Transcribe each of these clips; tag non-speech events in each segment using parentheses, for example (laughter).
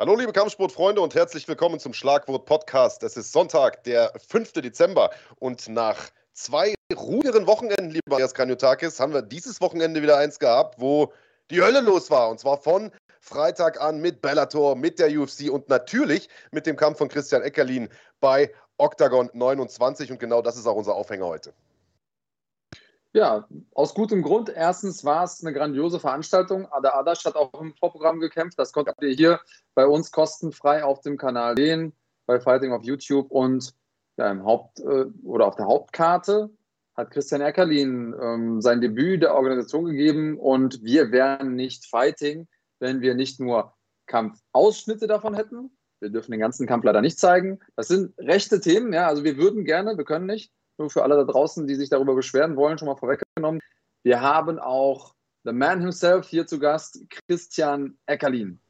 Hallo liebe Kampfsportfreunde und herzlich willkommen zum Schlagwort Podcast. Es ist Sonntag, der 5. Dezember und nach zwei ruhigeren Wochenenden, lieber Andreas Kanyotakis, haben wir dieses Wochenende wieder eins gehabt, wo die Hölle los war und zwar von Freitag an mit Bellator, mit der UFC und natürlich mit dem Kampf von Christian Eckerlin bei Octagon 29 und genau das ist auch unser Aufhänger heute. Ja, aus gutem Grund. Erstens war es eine grandiose Veranstaltung. Ada Adasch hat auch im Vorprogramm gekämpft. Das konntet ihr hier bei uns kostenfrei auf dem Kanal sehen, bei Fighting auf YouTube. Und ja, im Haupt- äh, oder auf der Hauptkarte hat Christian Eckerlin ähm, sein Debüt der Organisation gegeben. Und wir wären nicht Fighting, wenn wir nicht nur Kampfausschnitte davon hätten. Wir dürfen den ganzen Kampf leider nicht zeigen. Das sind rechte Themen, ja. Also wir würden gerne, wir können nicht nur für alle da draußen, die sich darüber beschweren wollen, schon mal vorweggenommen. Wir haben auch The Man himself hier zu Gast, Christian Eckerlin.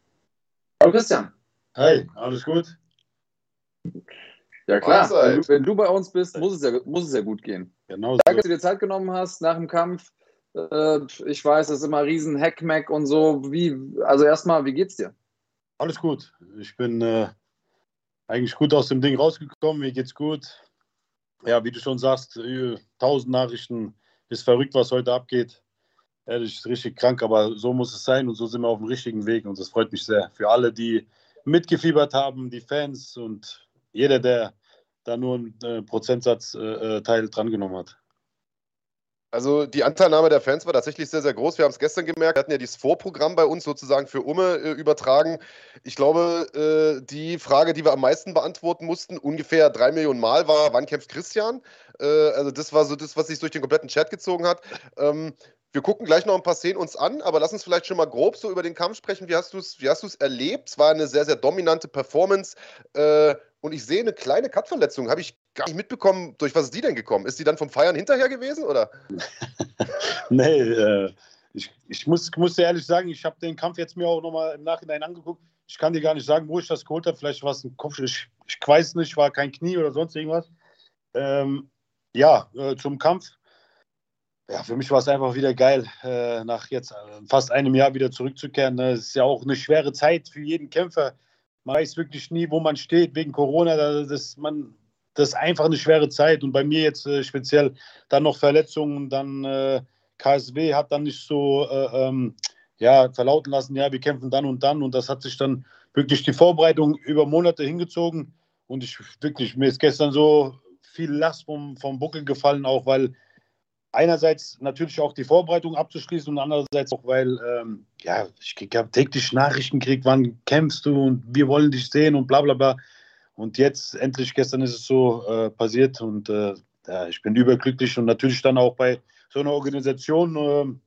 Hallo Christian. Hey, alles gut? Ja klar, wenn du, wenn du, bei uns bist, muss es ja, muss es ja gut gehen. Genau so. Danke, dass du dir Zeit genommen hast nach dem Kampf. Äh, ich weiß, es ist immer riesen Hackmack und so. Wie, also erstmal, wie geht's dir? Alles gut. Ich bin äh, eigentlich gut aus dem Ding rausgekommen. Mir geht's gut ja, wie du schon sagst, tausend Nachrichten, ist verrückt, was heute abgeht. Ehrlich, ist richtig krank, aber so muss es sein und so sind wir auf dem richtigen Weg und das freut mich sehr. Für alle, die mitgefiebert haben, die Fans und jeder, der da nur einen äh, Prozentsatzteil äh, äh drangenommen hat. Also die Anteilnahme der Fans war tatsächlich sehr, sehr groß. Wir haben es gestern gemerkt, wir hatten ja dieses Vorprogramm bei uns sozusagen für Umme äh, übertragen. Ich glaube, äh, die Frage, die wir am meisten beantworten mussten, ungefähr drei Millionen Mal war, wann kämpft Christian? Äh, also das war so das, was sich durch den kompletten Chat gezogen hat. Ähm, wir gucken gleich noch ein paar Szenen uns an, aber lass uns vielleicht schon mal grob so über den Kampf sprechen. Wie hast du es erlebt? Es war eine sehr, sehr dominante Performance. Äh, und ich sehe eine kleine Cut-Verletzung. Habe ich gar nicht mitbekommen. Durch was ist die denn gekommen? Ist die dann vom Feiern hinterher gewesen? Oder? (laughs) nee, äh, ich, ich muss, muss dir ehrlich sagen, ich habe den Kampf jetzt mir auch nochmal im Nachhinein angeguckt. Ich kann dir gar nicht sagen, wo ich das geholt habe. Vielleicht war es ein Kopf. Ich, ich weiß nicht, war kein Knie oder sonst irgendwas. Ähm, ja, äh, zum Kampf ja, für mich war es einfach wieder geil, äh, nach jetzt äh, fast einem Jahr wieder zurückzukehren. Ne? Es ist ja auch eine schwere Zeit für jeden Kämpfer. Man weiß wirklich nie, wo man steht wegen Corona. Das, man, das ist einfach eine schwere Zeit. Und bei mir jetzt äh, speziell dann noch Verletzungen, dann äh, KSW hat dann nicht so äh, ähm, ja, verlauten lassen, ja, wir kämpfen dann und dann. Und das hat sich dann wirklich die Vorbereitung über Monate hingezogen. Und ich wirklich, mir ist gestern so viel Last vom, vom Buckel gefallen, auch weil einerseits natürlich auch die Vorbereitung abzuschließen und andererseits auch, weil ähm, ja, ich habe täglich Nachrichten gekriegt, wann kämpfst du und wir wollen dich sehen und bla bla bla. Und jetzt endlich, gestern ist es so äh, passiert und äh, ja, ich bin überglücklich und natürlich dann auch bei so einer Organisation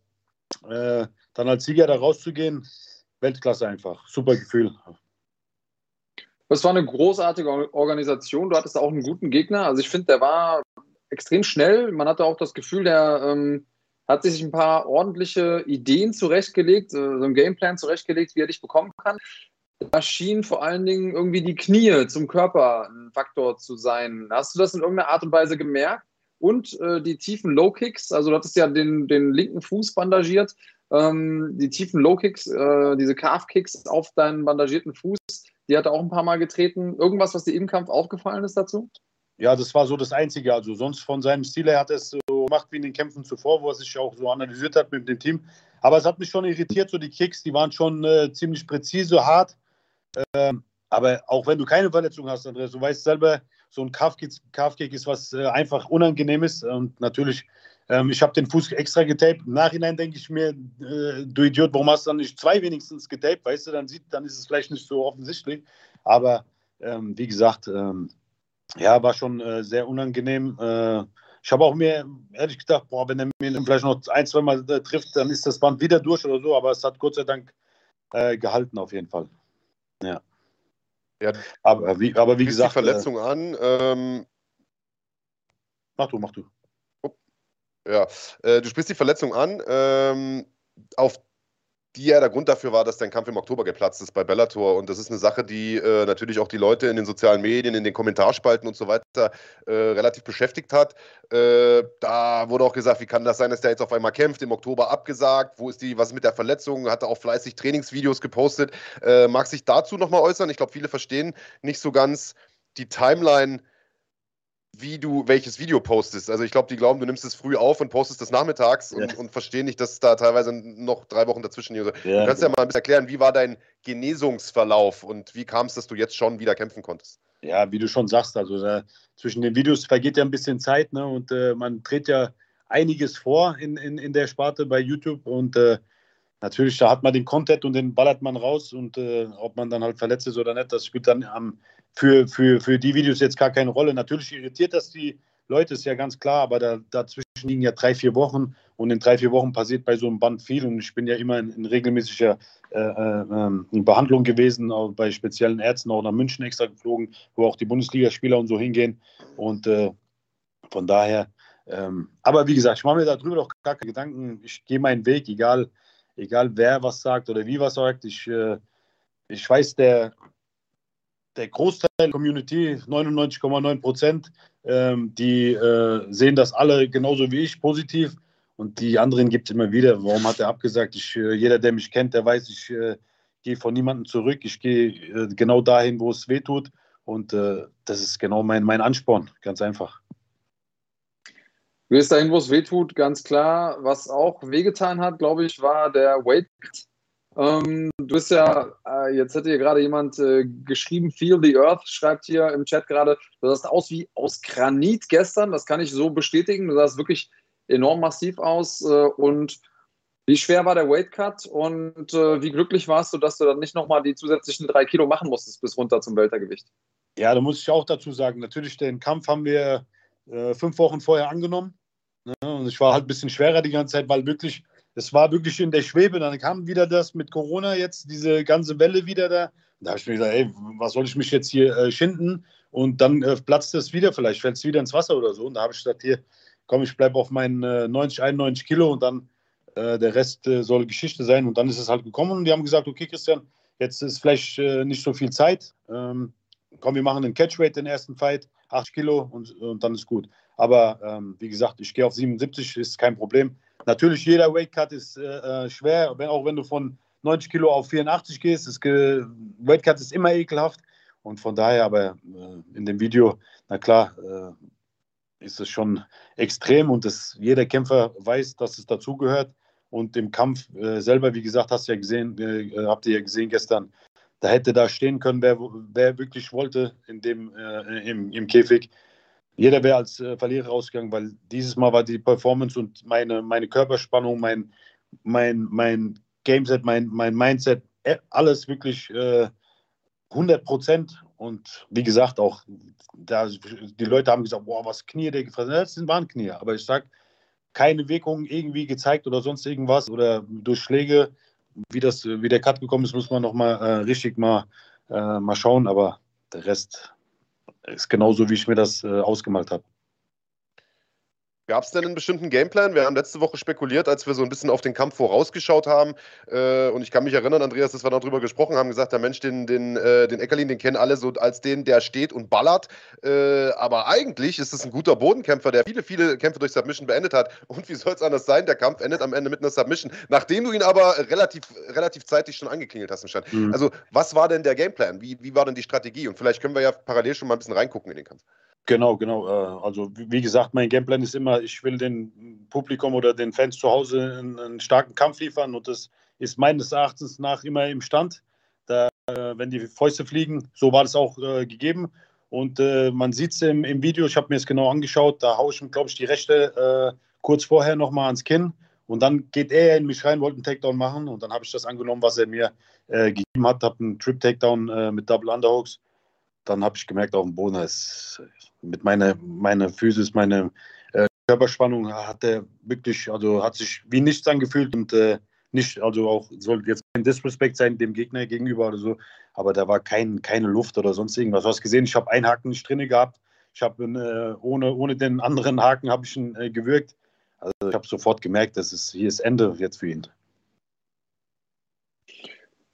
äh, äh dann als Sieger da rauszugehen, Weltklasse einfach, super Gefühl. Das war eine großartige Organisation. Du hattest auch einen guten Gegner. Also ich finde, der war extrem schnell. Man hatte auch das Gefühl, der ähm, hat sich ein paar ordentliche Ideen zurechtgelegt, äh, so einen Gameplan zurechtgelegt, wie er dich bekommen kann. Da schien vor allen Dingen irgendwie die Knie zum Körper ein Faktor zu sein. Hast du das in irgendeiner Art und Weise gemerkt? Und äh, die tiefen Low Kicks, also du hattest ja den, den linken Fuß bandagiert, ähm, die tiefen Low Kicks, äh, diese Calf Kicks auf deinen bandagierten Fuß, die hat er auch ein paar Mal getreten. Irgendwas, was dir im Kampf aufgefallen ist dazu? Ja, das war so das Einzige. Also sonst von seinem Stil her hat er es so gemacht wie in den Kämpfen zuvor, wo er sich auch so analysiert hat mit dem Team. Aber es hat mich schon irritiert, so die Kicks, die waren schon äh, ziemlich präzise, hart. Ähm, aber auch wenn du keine Verletzung hast, Andreas, du weißt selber, so ein Calf-Kick ist was äh, einfach Unangenehmes. Und natürlich, ähm, ich habe den Fuß extra getaped. Im Nachhinein denke ich mir, äh, du Idiot, warum hast du dann nicht zwei wenigstens getaped? Weißt du, dann, sieht, dann ist es vielleicht nicht so offensichtlich. Aber ähm, wie gesagt, ähm, ja, war schon äh, sehr unangenehm. Äh, ich habe auch mir ehrlich gedacht, boah, wenn er mir vielleicht noch ein, zwei Mal äh, trifft, dann ist das Band wieder durch oder so, aber es hat Gott sei Dank äh, gehalten auf jeden Fall. Ja. ja aber, wie, aber wie gesagt. die Verletzung äh, an. Ähm, mach du, mach du. Ja, äh, du sprichst die Verletzung an. Ähm, auf die ja der Grund dafür war, dass dein Kampf im Oktober geplatzt ist bei Bellator. Und das ist eine Sache, die äh, natürlich auch die Leute in den sozialen Medien, in den Kommentarspalten und so weiter äh, relativ beschäftigt hat. Äh, da wurde auch gesagt, wie kann das sein, dass der jetzt auf einmal kämpft, im Oktober abgesagt, wo ist die, was ist mit der Verletzung, hat er auch fleißig Trainingsvideos gepostet. Äh, mag sich dazu nochmal äußern? Ich glaube, viele verstehen nicht so ganz die Timeline wie du welches Video postest. Also ich glaube, die glauben, du nimmst es früh auf und postest es nachmittags und, ja. und verstehen nicht, dass da teilweise noch drei Wochen dazwischen ist. Ja, du kannst ja mal ein bisschen erklären, wie war dein Genesungsverlauf und wie kam es, dass du jetzt schon wieder kämpfen konntest? Ja, wie du schon sagst, also da, zwischen den Videos vergeht ja ein bisschen Zeit ne? und äh, man dreht ja einiges vor in, in, in der Sparte bei YouTube und äh, natürlich, da hat man den Content und den ballert man raus und äh, ob man dann halt verletzt ist oder nicht, das spielt dann am für, für, für die Videos jetzt gar keine Rolle. Natürlich irritiert das die Leute, ist ja ganz klar, aber da, dazwischen liegen ja drei, vier Wochen und in drei, vier Wochen passiert bei so einem Band viel und ich bin ja immer in, in regelmäßiger äh, äh, Behandlung gewesen, auch bei speziellen Ärzten, auch nach München extra geflogen, wo auch die Bundesligaspieler und so hingehen und äh, von daher, ähm, aber wie gesagt, ich mache mir darüber doch gar keine Gedanken, ich gehe meinen Weg, egal, egal wer was sagt oder wie was sagt, ich, äh, ich weiß, der, der Großteil der Community, 99,9 Prozent, ähm, die äh, sehen das alle genauso wie ich positiv. Und die anderen gibt es immer wieder. Warum hat er abgesagt? Ich, äh, jeder, der mich kennt, der weiß, ich äh, gehe von niemandem zurück. Ich gehe äh, genau dahin, wo es weh tut. Und äh, das ist genau mein, mein Ansporn, ganz einfach. Du gehst dahin, wo es weh tut, ganz klar. Was auch wehgetan hat, glaube ich, war der Weight ähm, du bist ja, äh, jetzt hätte hier gerade jemand äh, geschrieben, Feel the Earth, schreibt hier im Chat gerade, du sahst aus wie aus Granit gestern, das kann ich so bestätigen, du sahst wirklich enorm massiv aus äh, und wie schwer war der Weightcut und äh, wie glücklich warst du, dass du dann nicht nochmal die zusätzlichen drei Kilo machen musstest bis runter zum Weltergewicht? Ja, da muss ich auch dazu sagen, natürlich den Kampf haben wir äh, fünf Wochen vorher angenommen ne? und ich war halt ein bisschen schwerer die ganze Zeit, weil wirklich es war wirklich in der Schwebe. Dann kam wieder das mit Corona jetzt, diese ganze Welle wieder da. Da habe ich mir gesagt, ey, was soll ich mich jetzt hier äh, schinden? Und dann äh, platzt es wieder, vielleicht fällt es wieder ins Wasser oder so. Und da habe ich gesagt, hier, komm, ich bleibe auf meinen äh, 90, 91 Kilo und dann äh, der Rest äh, soll Geschichte sein. Und dann ist es halt gekommen und die haben gesagt, okay, Christian, jetzt ist vielleicht äh, nicht so viel Zeit. Ähm, komm, wir machen den Catchweight, den ersten Fight, 8 Kilo und, und dann ist gut. Aber ähm, wie gesagt, ich gehe auf 77, ist kein Problem. Natürlich, jeder Weightcut ist äh, äh, schwer, wenn, auch wenn du von 90 Kilo auf 84 gehst. Das Weightcut ist immer ekelhaft. Und von daher, aber äh, in dem Video, na klar, äh, ist es schon extrem und das, jeder Kämpfer weiß, dass es dazugehört. Und im Kampf äh, selber, wie gesagt, hast ja gesehen, äh, habt ihr ja gesehen gestern, da hätte da stehen können, wer, wer wirklich wollte in dem, im, im Käfig jeder wäre als äh, Verlierer rausgegangen, weil dieses Mal war die Performance und meine, meine Körperspannung, mein, mein, mein Gameset, mein, mein Mindset, äh, alles wirklich äh, 100 Prozent. Und wie gesagt, auch da, die Leute haben gesagt, boah, was Knie der gefressen hat. Das sind Warnknie. Aber ich sage, keine Wirkung irgendwie gezeigt oder sonst irgendwas oder durch Schläge. Wie, das, wie der Cut gekommen ist, muss man nochmal äh, richtig mal, äh, mal schauen. Aber der Rest ist genauso, wie ich mir das äh, ausgemalt habe. Gab es denn einen bestimmten Gameplan? Wir haben letzte Woche spekuliert, als wir so ein bisschen auf den Kampf vorausgeschaut haben. Äh, und ich kann mich erinnern, Andreas, dass wir noch drüber gesprochen haben, gesagt, der Mensch, den, den, äh, den Eckerlin, den kennen alle so als den, der steht und ballert. Äh, aber eigentlich ist es ein guter Bodenkämpfer, der viele, viele Kämpfe durch Submission beendet hat. Und wie soll es anders sein? Der Kampf endet am Ende mit einer Submission, nachdem du ihn aber relativ, relativ zeitig schon angeklingelt hast. Mhm. Also, was war denn der Gameplan? Wie, wie war denn die Strategie? Und vielleicht können wir ja parallel schon mal ein bisschen reingucken in den Kampf. Genau, genau. Äh, also wie gesagt, mein Gameplan ist immer, ich will dem Publikum oder den Fans zu Hause einen, einen starken Kampf liefern und das ist meines Erachtens nach immer im Stand. Da, äh, wenn die Fäuste fliegen, so war das auch äh, gegeben. Und äh, man sieht es im, im, Video, ich habe mir es genau angeschaut, da haue ich ihm, glaube ich, die rechte äh, kurz vorher nochmal ans Kinn. Und dann geht er in mich rein, wollte einen Takedown machen. Und dann habe ich das angenommen, was er mir äh, gegeben hat, habe einen Trip-Takedown mit Double Underhooks dann habe ich gemerkt, auf dem Boden ist mit meiner, meiner Physis, meiner äh, Körperspannung hat er wirklich, also hat sich wie nichts angefühlt und äh, nicht, also auch soll jetzt kein Disrespect sein dem Gegner gegenüber oder so, aber da war kein, keine Luft oder sonst irgendwas. Du hast gesehen, ich habe einen Haken nicht drin gehabt. Ich habe äh, ohne, ohne den anderen Haken habe ich ihn äh, gewürgt. Also ich habe sofort gemerkt, dass es hier ist Ende jetzt für ihn.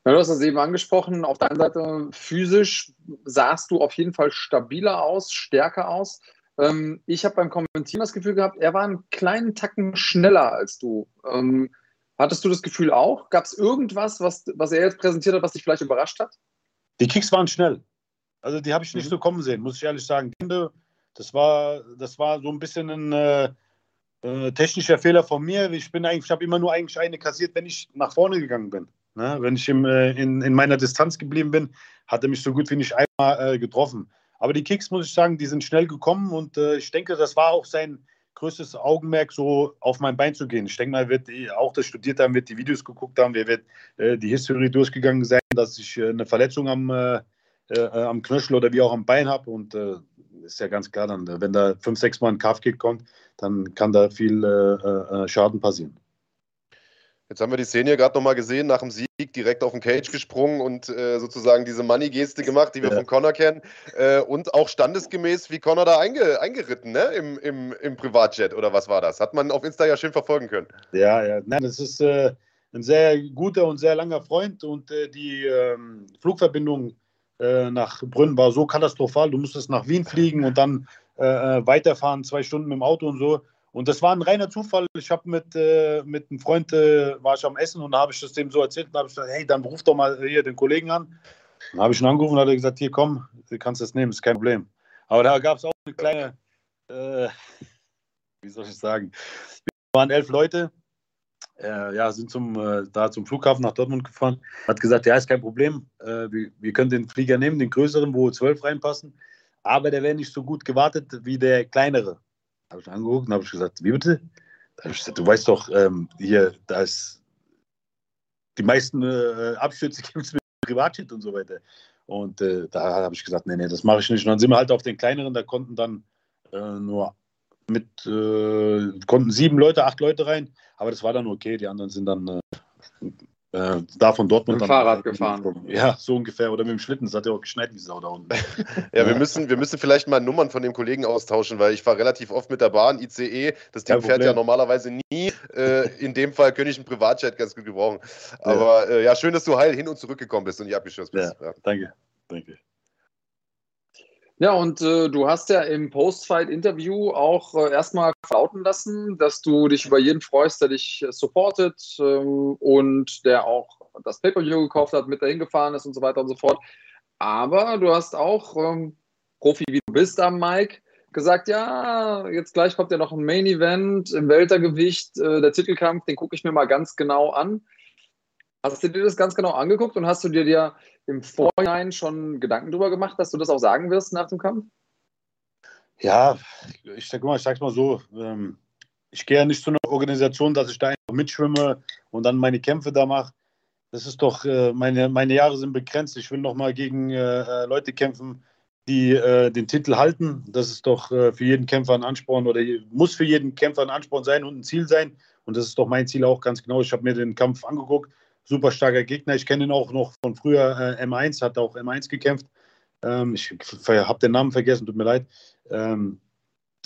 Ja, du hast das eben angesprochen. Auf der einen Seite physisch sahst du auf jeden Fall stabiler aus, stärker aus. Ähm, ich habe beim Kommentieren das Gefühl gehabt, er war einen kleinen Tacken schneller als du. Ähm, hattest du das Gefühl auch? Gab es irgendwas, was, was er jetzt präsentiert hat, was dich vielleicht überrascht hat? Die Kicks waren schnell. Also die habe ich nicht mhm. so kommen sehen, muss ich ehrlich sagen. Das war, das war so ein bisschen ein äh, äh technischer Fehler von mir. Ich bin eigentlich, ich habe immer nur eigentlich eine kassiert, wenn ich nach vorne gegangen bin. Ne? Wenn ich im, äh, in, in meiner Distanz geblieben bin, hat er mich so gut wie nicht einmal äh, getroffen. Aber die Kicks, muss ich sagen, die sind schnell gekommen und äh, ich denke, das war auch sein größtes Augenmerk, so auf mein Bein zu gehen. Ich denke mal, er wird auch das studiert haben, wird die Videos geguckt haben, er wird äh, die Historie durchgegangen sein, dass ich äh, eine Verletzung am, äh, am Knöchel oder wie auch am Bein habe und ist ja ganz klar, dann, wenn da fünf, sechs Mal ein Calf-Kick kommt, dann kann da viel Schaden passieren. Jetzt haben wir die Szene hier gerade nochmal gesehen, nach dem Sieg direkt auf den Cage gesprungen und äh, sozusagen diese Money-Geste gemacht, die wir ja. von Connor kennen. Äh, und auch standesgemäß, wie Connor da einge eingeritten, ne? Im, im, im Privatjet oder was war das? Hat man auf Insta ja schön verfolgen können. Ja, ja, nein, das ist äh, ein sehr guter und sehr langer Freund und äh, die ähm, Flugverbindung äh, nach Brünn war so katastrophal. Du musstest nach Wien fliegen und dann äh, weiterfahren, zwei Stunden mit dem Auto und so. Und das war ein reiner Zufall. Ich habe mit, äh, mit einem Freund, äh, war ich am Essen und habe ich das dem so erzählt. Und habe ich gesagt, hey, dann ruf doch mal hier den Kollegen an. Dann habe ich ihn angerufen und hat er gesagt, hier komm, du kannst das nehmen, ist kein Problem. Aber da gab es auch eine kleine, äh, (laughs) wie soll ich sagen, wir waren elf Leute, äh, ja, sind zum, äh, da zum Flughafen nach Dortmund gefahren. Hat gesagt, ja, ist kein Problem, äh, wir, wir können den Flieger nehmen, den größeren, wo zwölf reinpassen, aber der wäre nicht so gut gewartet wie der kleinere. Habe ich angeguckt und habe ich gesagt, wie bitte? Da habe ich gesagt, du weißt doch, ähm, hier, da ist die meisten äh, Abstürze (laughs) gibt es mit Privatjet und so weiter. Und äh, da habe ich gesagt, nee, nee, das mache ich nicht. Und dann sind wir halt auf den kleineren, da konnten dann äh, nur mit, äh, konnten sieben Leute, acht Leute rein, aber das war dann okay. Die anderen sind dann äh, da von Dortmund. Mit dem Fahrrad gefahren. Ja, so ungefähr. Oder mit dem Schlitten. Das hat ja auch geschneit, wie Sau da unten. ja, (laughs) ja, Wir, müssen, wir müssen vielleicht mal Nummern von dem Kollegen austauschen, weil ich fahre relativ oft mit der Bahn, ICE. Das Ding fährt ja normalerweise nie. Äh, in dem Fall könnte ich einen Privatjet ganz gut gebrauchen. Aber äh, ja, schön, dass du heil hin und zurückgekommen bist und nicht abgestürzt bist. Ja, Danke. Danke. Ja, und äh, du hast ja im Post-Fight-Interview auch äh, erstmal verlauten lassen, dass du dich über jeden freust, der dich äh, supportet ähm, und der auch das Pay-Per-View gekauft hat, mit dahin gefahren ist und so weiter und so fort. Aber du hast auch, ähm, Profi wie du bist am Mike, gesagt, ja, jetzt gleich kommt ja noch ein Main-Event im Weltergewicht, äh, der Titelkampf, den gucke ich mir mal ganz genau an. Hast du dir das ganz genau angeguckt und hast du dir, dir im Vorhinein schon Gedanken darüber gemacht, dass du das auch sagen wirst nach dem Kampf? Ja, ich sag mal, ich sag's mal so, ähm, ich gehe ja nicht zu einer Organisation, dass ich da einfach mitschwimme und dann meine Kämpfe da mache. Das ist doch, äh, meine, meine Jahre sind begrenzt. Ich will noch mal gegen äh, äh Leute kämpfen, die äh, den Titel halten. Das ist doch äh, für jeden Kämpfer ein Ansporn oder muss für jeden Kämpfer ein Ansporn sein und ein Ziel sein. Und das ist doch mein Ziel auch ganz genau. Ich habe mir den Kampf angeguckt super starker Gegner. Ich kenne ihn auch noch von früher äh, M1, hat auch M1 gekämpft. Ähm, ich habe den Namen vergessen, tut mir leid. Ähm,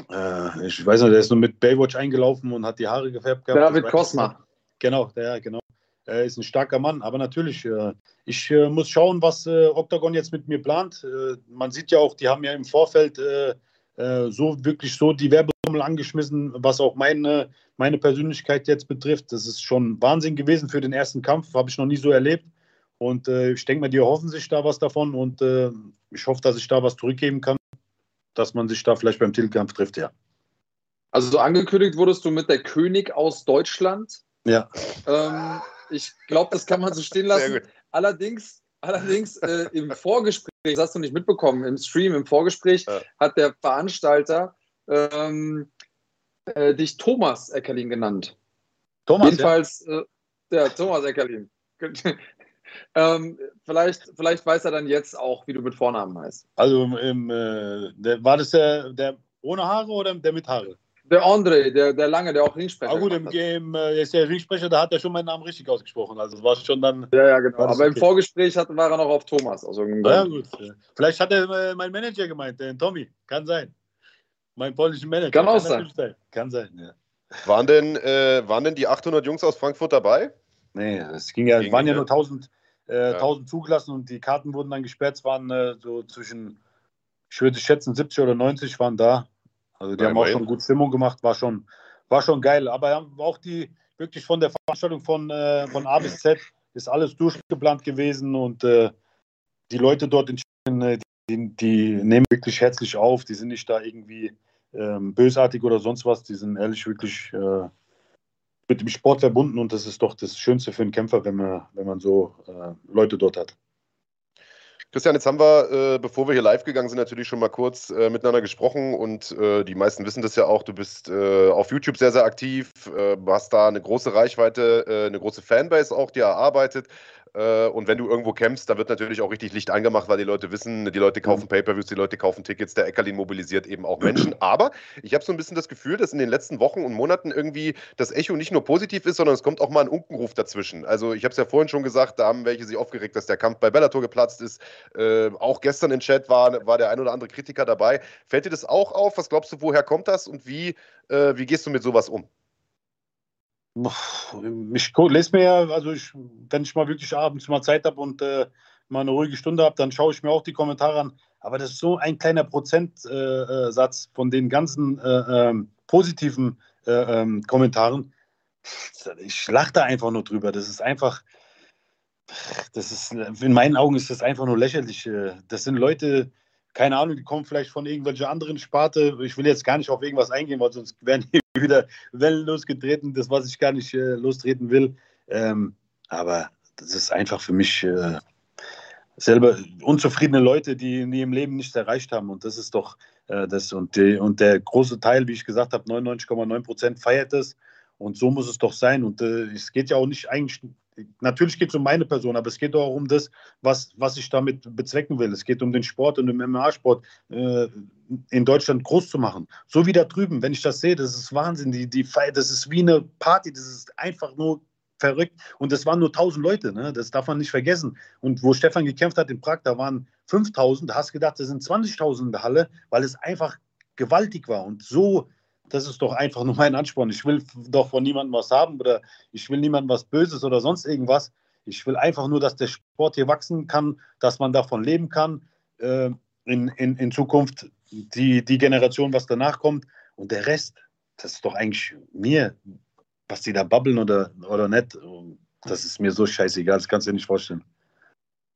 äh, ich weiß nicht, der ist nur mit Baywatch eingelaufen und hat die Haare gefärbt gehabt. David Kosma. Genau, der, genau. Er ist ein starker Mann, aber natürlich, äh, ich äh, muss schauen, was äh, Octagon jetzt mit mir plant. Äh, man sieht ja auch, die haben ja im Vorfeld so wirklich so die Werbetrommel angeschmissen, was auch meine, meine Persönlichkeit jetzt betrifft. Das ist schon Wahnsinn gewesen für den ersten Kampf, habe ich noch nie so erlebt. Und äh, ich denke mal, die hoffen sich da was davon und äh, ich hoffe, dass ich da was zurückgeben kann, dass man sich da vielleicht beim Titelkampf trifft, ja. Also so angekündigt wurdest du mit der König aus Deutschland. Ja. Ähm, ich glaube, das kann man so stehen lassen. Allerdings, allerdings äh, im Vorgespräch, das hast du nicht mitbekommen, im Stream, im Vorgespräch ja. hat der Veranstalter ähm, äh, dich Thomas Eckerlin genannt. Thomas, Jedenfalls, ja, äh, ja Thomas Eckerlin. (laughs) ähm, vielleicht, vielleicht weiß er dann jetzt auch, wie du mit Vornamen heißt. Also im, äh, der, war das der, der ohne Haare oder der mit Haare? Der André, der, der lange, der auch Ringsprecher ist. Ah gut, im Game äh, ist der Ringsprecher, da hat er schon meinen Namen richtig ausgesprochen. Also das war schon dann. Ja, ja, genau. Aber okay. im Vorgespräch hat, war er noch auf Thomas. Also ja, gut. Vielleicht hat er äh, mein Manager gemeint, den Tommy. Kann sein. Mein polnischen Manager. Kann auch Kann sein. Kann sein, ja. Waren denn, äh, waren denn die 800 Jungs aus Frankfurt dabei? Nee, es ging ja, ging waren ja nur 1000, äh, ja. 1000 zugelassen und die Karten wurden dann gesperrt. Es waren äh, so zwischen, ich würde schätzen, 70 oder 90 waren da. Also die ja, haben auch schon gut Stimmung gemacht, war schon, war schon geil. Aber auch die, wirklich von der Veranstaltung von, äh, von A bis Z ist alles durchgeplant gewesen und äh, die Leute dort in äh, die, die, nehmen wirklich herzlich auf, die sind nicht da irgendwie ähm, bösartig oder sonst was, die sind ehrlich wirklich äh, mit dem Sport verbunden und das ist doch das Schönste für einen Kämpfer, wenn man, wenn man so äh, Leute dort hat. Christian, jetzt haben wir, äh, bevor wir hier live gegangen sind, natürlich schon mal kurz äh, miteinander gesprochen und äh, die meisten wissen das ja auch. Du bist äh, auf YouTube sehr, sehr aktiv, äh, hast da eine große Reichweite, äh, eine große Fanbase auch, die erarbeitet. Äh, und wenn du irgendwo kämpfst, da wird natürlich auch richtig Licht angemacht, weil die Leute wissen, die Leute kaufen mhm. Pay-Per-Views, die Leute kaufen Tickets, der Eckerlin mobilisiert eben auch Menschen. (clears throat) Aber ich habe so ein bisschen das Gefühl, dass in den letzten Wochen und Monaten irgendwie das Echo nicht nur positiv ist, sondern es kommt auch mal ein Unkenruf dazwischen. Also ich habe es ja vorhin schon gesagt, da haben welche sich aufgeregt, dass der Kampf bei Bellator geplatzt ist. Äh, auch gestern im Chat war, war der ein oder andere Kritiker dabei. Fällt dir das auch auf? Was glaubst du, woher kommt das und wie, äh, wie gehst du mit sowas um? Ich lese mir ja, also ich, wenn ich mal wirklich abends mal Zeit habe und äh, mal eine ruhige Stunde habe, dann schaue ich mir auch die Kommentare an. Aber das ist so ein kleiner Prozentsatz äh, von den ganzen äh, ähm, positiven äh, ähm, Kommentaren. Ich lache da einfach nur drüber. Das ist einfach, das ist, in meinen Augen ist das einfach nur lächerlich. Äh, das sind Leute, keine Ahnung, die kommen vielleicht von irgendwelcher anderen Sparte. Ich will jetzt gar nicht auf irgendwas eingehen, weil sonst werden hier (laughs) wieder Wellen losgetreten, das, was ich gar nicht äh, lostreten will. Ähm, aber das ist einfach für mich äh, selber unzufriedene Leute, die in ihrem Leben nichts erreicht haben. Und das ist doch äh, das. Und, die, und der große Teil, wie ich gesagt habe, 99,9 Prozent feiert es. Und so muss es doch sein. Und äh, es geht ja auch nicht eigentlich natürlich geht es um meine Person, aber es geht auch um das, was, was ich damit bezwecken will. Es geht um den Sport und den MMA-Sport äh, in Deutschland groß zu machen. So wie da drüben, wenn ich das sehe, das ist Wahnsinn. Die, die das ist wie eine Party, das ist einfach nur verrückt. Und das waren nur 1000 Leute, ne? das darf man nicht vergessen. Und wo Stefan gekämpft hat in Prag, da waren 5000, da hast du gedacht, das sind 20.000 in der Halle, weil es einfach gewaltig war. Und so das ist doch einfach nur mein Ansporn. Ich will doch von niemandem was haben oder ich will niemandem was Böses oder sonst irgendwas. Ich will einfach nur, dass der Sport hier wachsen kann, dass man davon leben kann. Äh, in, in, in Zukunft die, die Generation, was danach kommt. Und der Rest, das ist doch eigentlich mir, was die da babbeln oder, oder nicht. Das ist mir so scheißegal, das kannst du dir nicht vorstellen.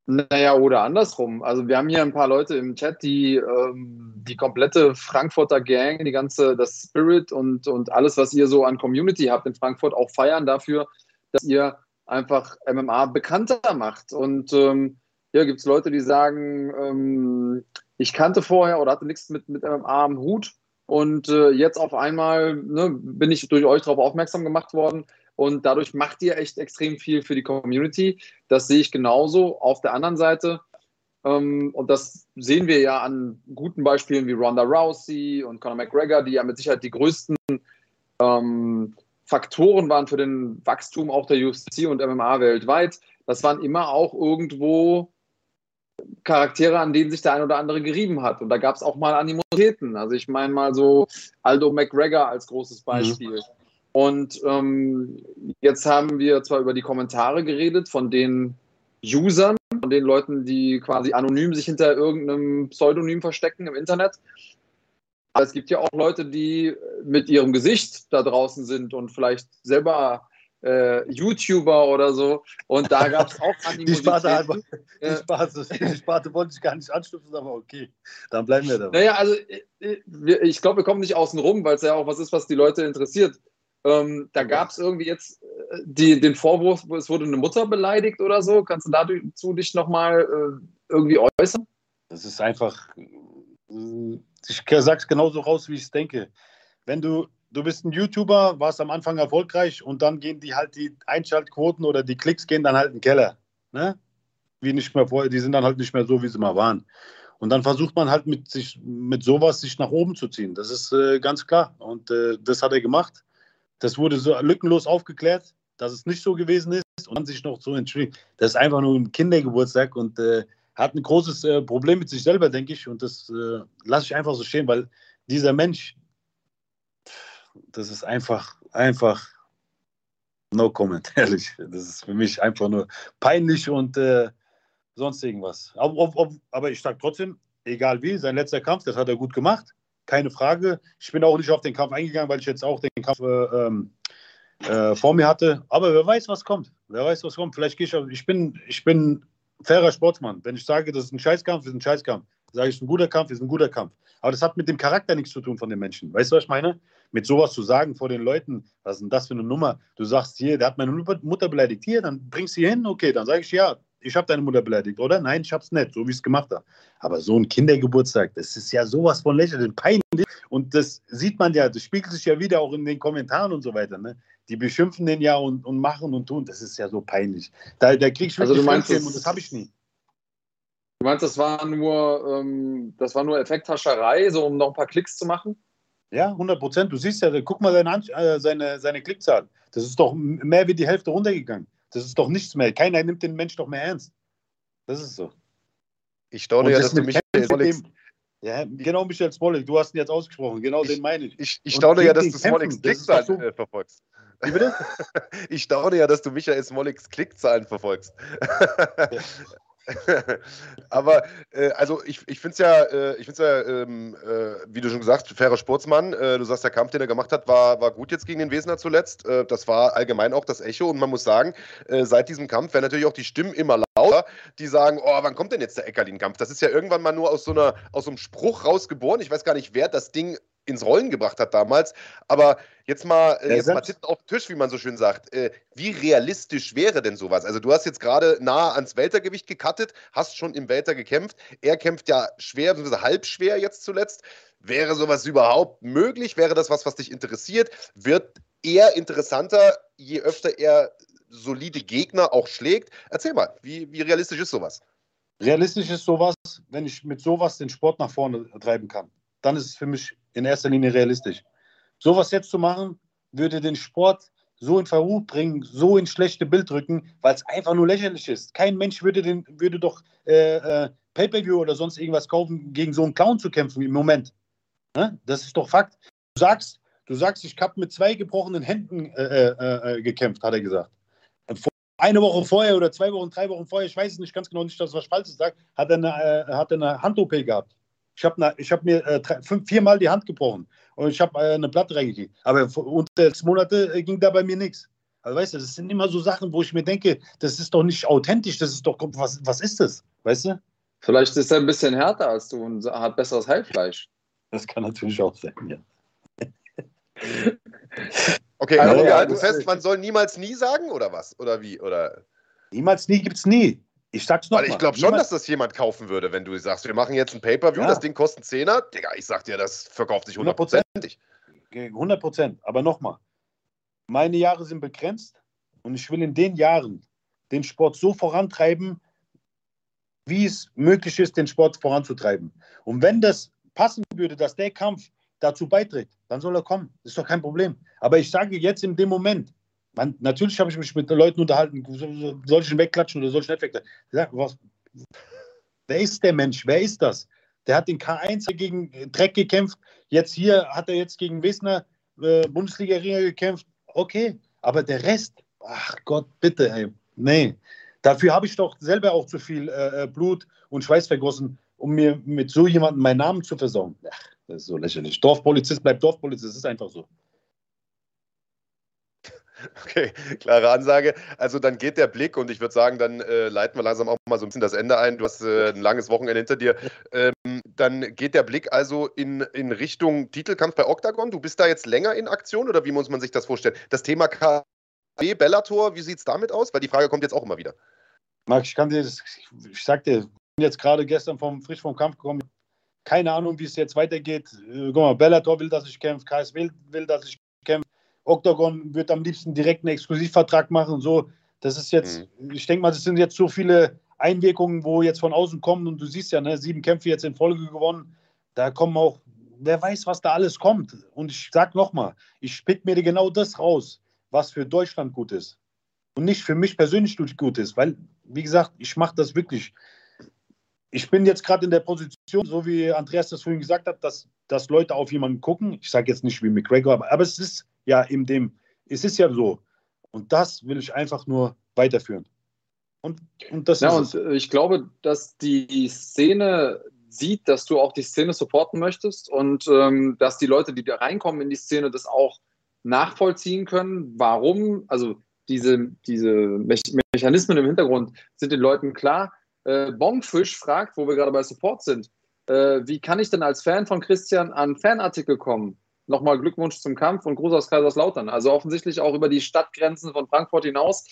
Naja, oder andersrum. Also wir haben hier ein paar Leute im Chat, die ähm, die komplette Frankfurter Gang, die ganze, das Spirit und, und alles, was ihr so an Community habt in Frankfurt, auch feiern dafür, dass ihr einfach MMA bekannter macht. Und ähm, hier gibt es Leute, die sagen, ähm, ich kannte vorher oder hatte nichts mit, mit MMA am Hut und äh, jetzt auf einmal ne, bin ich durch euch darauf aufmerksam gemacht worden und dadurch macht ihr echt extrem viel für die Community. Das sehe ich genauso. Auf der anderen Seite, ähm, und das sehen wir ja an guten Beispielen wie Ronda Rousey und Conor McGregor, die ja mit Sicherheit die größten ähm, Faktoren waren für den Wachstum auch der UFC und MMA weltweit. Das waren immer auch irgendwo Charaktere, an denen sich der ein oder andere gerieben hat. Und da gab es auch mal Animositäten. Also ich meine mal so Aldo McGregor als großes mhm. Beispiel. Mhm. Und ähm, jetzt haben wir zwar über die Kommentare geredet von den Usern, von den Leuten, die quasi anonym sich hinter irgendeinem Pseudonym verstecken im Internet. Aber es gibt ja auch Leute, die mit ihrem Gesicht da draußen sind und vielleicht selber äh, YouTuber oder so. Und da gab es auch Animositäten. (laughs) Die Sparte, die, Sparte, die Sparte wollte ich gar nicht anstupsen, aber okay, dann bleiben wir dabei. Naja, also äh, ich, ich glaube, wir kommen nicht außen rum, weil es ja auch was ist, was die Leute interessiert. Ähm, da gab es irgendwie jetzt äh, die, den Vorwurf, es wurde eine Mutter beleidigt oder so. Kannst du dazu dich nochmal äh, irgendwie äußern? Das ist einfach, äh, ich sage es genauso raus, wie ich es denke. Wenn du, du bist ein YouTuber, warst am Anfang erfolgreich und dann gehen die halt die Einschaltquoten oder die Klicks gehen dann halt in den Keller. Ne? Wie nicht mehr vorher, die sind dann halt nicht mehr so, wie sie mal waren. Und dann versucht man halt mit, sich, mit sowas sich nach oben zu ziehen. Das ist äh, ganz klar. Und äh, das hat er gemacht. Das wurde so lückenlos aufgeklärt, dass es nicht so gewesen ist und sich noch so entschuldigt. Das ist einfach nur ein Kindergeburtstag und äh, hat ein großes äh, Problem mit sich selber, denke ich. Und das äh, lasse ich einfach so stehen, weil dieser Mensch, das ist einfach, einfach No comment, (laughs) ehrlich. Das ist für mich einfach nur peinlich und äh, sonst irgendwas. Aber, aber ich sage trotzdem, egal wie, sein letzter Kampf, das hat er gut gemacht. Keine Frage. Ich bin auch nicht auf den Kampf eingegangen, weil ich jetzt auch den Kampf äh, äh, vor mir hatte. Aber wer weiß, was kommt. Wer weiß, was kommt. Vielleicht gehe ich, ich bin, ich bin fairer Sportsmann. Wenn ich sage, das ist ein Scheißkampf, ist ein Scheißkampf. Sage ich, ein guter Kampf ist ein guter Kampf. Aber das hat mit dem Charakter nichts zu tun von den Menschen. Weißt du, was ich meine? Mit sowas zu sagen vor den Leuten, was ist denn das für eine Nummer? Du sagst hier, der hat meine Mutter beleidigt. Hier, dann bringst du sie hin. Okay, dann sage ich, ja, ich habe deine Mutter beleidigt, oder? Nein, ich habe es nicht, so wie ich es gemacht habe. Aber so ein Kindergeburtstag, das ist ja sowas von lächerlich, peinlich. Und das sieht man ja, das spiegelt sich ja wieder auch in den Kommentaren und so weiter. Ne? Die beschimpfen den ja und, und machen und tun. Das ist ja so peinlich. Da, da krieg ich also du meinst, das, und das habe ich nie. Du meinst, das war nur, ähm, das war nur Effekthascherei, so um noch ein paar Klicks zu machen? Ja, 100 Prozent. Du siehst ja, guck mal seine, äh, seine, seine Klickzahl. Das ist doch mehr wie die Hälfte runtergegangen. Das ist doch nichts mehr. Keiner nimmt den Mensch doch mehr ernst. Das ist so. Ich staune ja, dass du mich ja, genau, Michael Smolik, du hast ihn jetzt ausgesprochen, genau ich, den meine ich. Ich, ich staune ja, dass du Smoliks Klickzahlen so, äh, verfolgst. Wie bitte? (laughs) ich staune ja, dass du Michael Smoliks Klickzahlen verfolgst. Ja. (laughs) (laughs) Aber äh, also ich, ich finde es ja, äh, ich find's ja ähm, äh, wie du schon gesagt, fairer Sportsmann. Äh, du sagst, der Kampf, den er gemacht hat, war, war gut jetzt gegen den Wesener zuletzt. Äh, das war allgemein auch das Echo. Und man muss sagen, äh, seit diesem Kampf werden natürlich auch die Stimmen immer lauter, die sagen, oh, wann kommt denn jetzt der Eckerlin-Kampf? Das ist ja irgendwann mal nur aus so, einer, aus so einem Spruch rausgeboren. Ich weiß gar nicht, wer das Ding ins Rollen gebracht hat damals. Aber jetzt mal, äh, jetzt mal Titten auf den Tisch, wie man so schön sagt. Äh, wie realistisch wäre denn sowas? Also du hast jetzt gerade nah ans Weltergewicht gekattet, hast schon im Welter gekämpft. Er kämpft ja schwer, bzw. halb schwer jetzt zuletzt. Wäre sowas überhaupt möglich? Wäre das was, was dich interessiert? Wird er interessanter, je öfter er solide Gegner auch schlägt? Erzähl mal, wie, wie realistisch ist sowas? Realistisch ist sowas, wenn ich mit sowas den Sport nach vorne treiben kann. Dann ist es für mich in erster Linie realistisch. Sowas jetzt zu machen, würde den Sport so in Verruf bringen, so ins schlechte Bild rücken, weil es einfach nur lächerlich ist. Kein Mensch würde, den, würde doch äh, äh, Pay-Per-View oder sonst irgendwas kaufen, gegen so einen Clown zu kämpfen im Moment. Ne? Das ist doch Fakt. Du sagst, du sagst ich habe mit zwei gebrochenen Händen äh, äh, äh, gekämpft, hat er gesagt. Eine Woche vorher oder zwei Wochen, drei Wochen vorher, ich weiß es nicht ganz genau, nicht, dass was Falsches sagt, hat er eine, äh, hat er eine Hand-OP gehabt. Ich habe hab mir äh, drei, fünf, viermal die Hand gebrochen und ich habe äh, eine Platte reingekriegt. Aber unter sechs Monate äh, ging da bei mir nichts. Also weißt du, das sind immer so Sachen, wo ich mir denke, das ist doch nicht authentisch, das ist doch, was, was ist das? Weißt du? Vielleicht ist er ein bisschen härter als du und hat besseres Heilfleisch. Das kann natürlich auch sein, ja. (laughs) Okay, also, ja, du fest, man soll niemals nie sagen oder was? Oder wie? Oder? Niemals nie gibt es nie. Ich sag's noch Weil ich glaube schon, dass das jemand kaufen würde, wenn du sagst, wir machen jetzt ein Pay-Per-View, ja. das Ding kostet einen Zehner. Digga, ich sag dir, das verkauft sich hundertprozentig. 100 Prozent. Aber nochmal, meine Jahre sind begrenzt und ich will in den Jahren den Sport so vorantreiben, wie es möglich ist, den Sport voranzutreiben. Und wenn das passen würde, dass der Kampf dazu beiträgt, dann soll er kommen. Das ist doch kein Problem. Aber ich sage jetzt in dem Moment, man, natürlich habe ich mich mit Leuten unterhalten, soll ich ihn wegklatschen oder soll ich nicht wegklatschen? Was, wer ist der Mensch? Wer ist das? Der hat den K1 gegen Dreck gekämpft. Jetzt hier hat er jetzt gegen Wesner äh, Bundesliga-Ringer gekämpft. Okay, aber der Rest, ach Gott, bitte, ey. Nee. Dafür habe ich doch selber auch zu viel äh, äh, Blut und Schweiß vergossen, um mir mit so jemandem meinen Namen zu versauen. Ach, das ist so lächerlich. Dorfpolizist bleibt Dorfpolizist, das ist einfach so. (laughs) Okay, klare Ansage. Also dann geht der Blick und ich würde sagen, dann äh, leiten wir langsam auch mal so ein bisschen das Ende ein. Du hast äh, ein langes Wochenende hinter dir. Ähm, dann geht der Blick also in, in Richtung Titelkampf bei Octagon. Du bist da jetzt länger in Aktion oder wie muss man sich das vorstellen? Das Thema KW, Bellator, wie sieht es damit aus? Weil die Frage kommt jetzt auch immer wieder. Marc, ich kann dir das, ich sag dir, ich bin jetzt gerade gestern vom, frisch vom Kampf gekommen. Keine Ahnung, wie es jetzt weitergeht. Äh, guck mal, Bellator will, dass ich kämpfe, KS will, will, dass ich. Octagon wird am liebsten direkt einen Exklusivvertrag machen. So, das ist jetzt, mhm. ich denke mal, das sind jetzt so viele Einwirkungen, wo jetzt von außen kommen und du siehst ja, ne, sieben Kämpfe jetzt in Folge gewonnen. Da kommen auch, wer weiß, was da alles kommt. Und ich sag nochmal, ich pick mir genau das raus, was für Deutschland gut ist. Und nicht für mich persönlich gut ist, weil, wie gesagt, ich mache das wirklich. Ich bin jetzt gerade in der Position, so wie Andreas das vorhin gesagt hat, dass, dass Leute auf jemanden gucken. Ich sage jetzt nicht wie McGregor, aber, aber es ist ja in dem, es ist ja so. Und das will ich einfach nur weiterführen. Und, und das ja, und es. ich glaube, dass die Szene sieht, dass du auch die Szene supporten möchtest und ähm, dass die Leute, die da reinkommen in die Szene, das auch nachvollziehen können. Warum? Also diese, diese Me Mechanismen im Hintergrund sind den Leuten klar. Äh, Bombfisch fragt, wo wir gerade bei Support sind, äh, wie kann ich denn als Fan von Christian an Fanartikel kommen? Nochmal Glückwunsch zum Kampf und Gruß aus Kaiserslautern. Also offensichtlich auch über die Stadtgrenzen von Frankfurt hinaus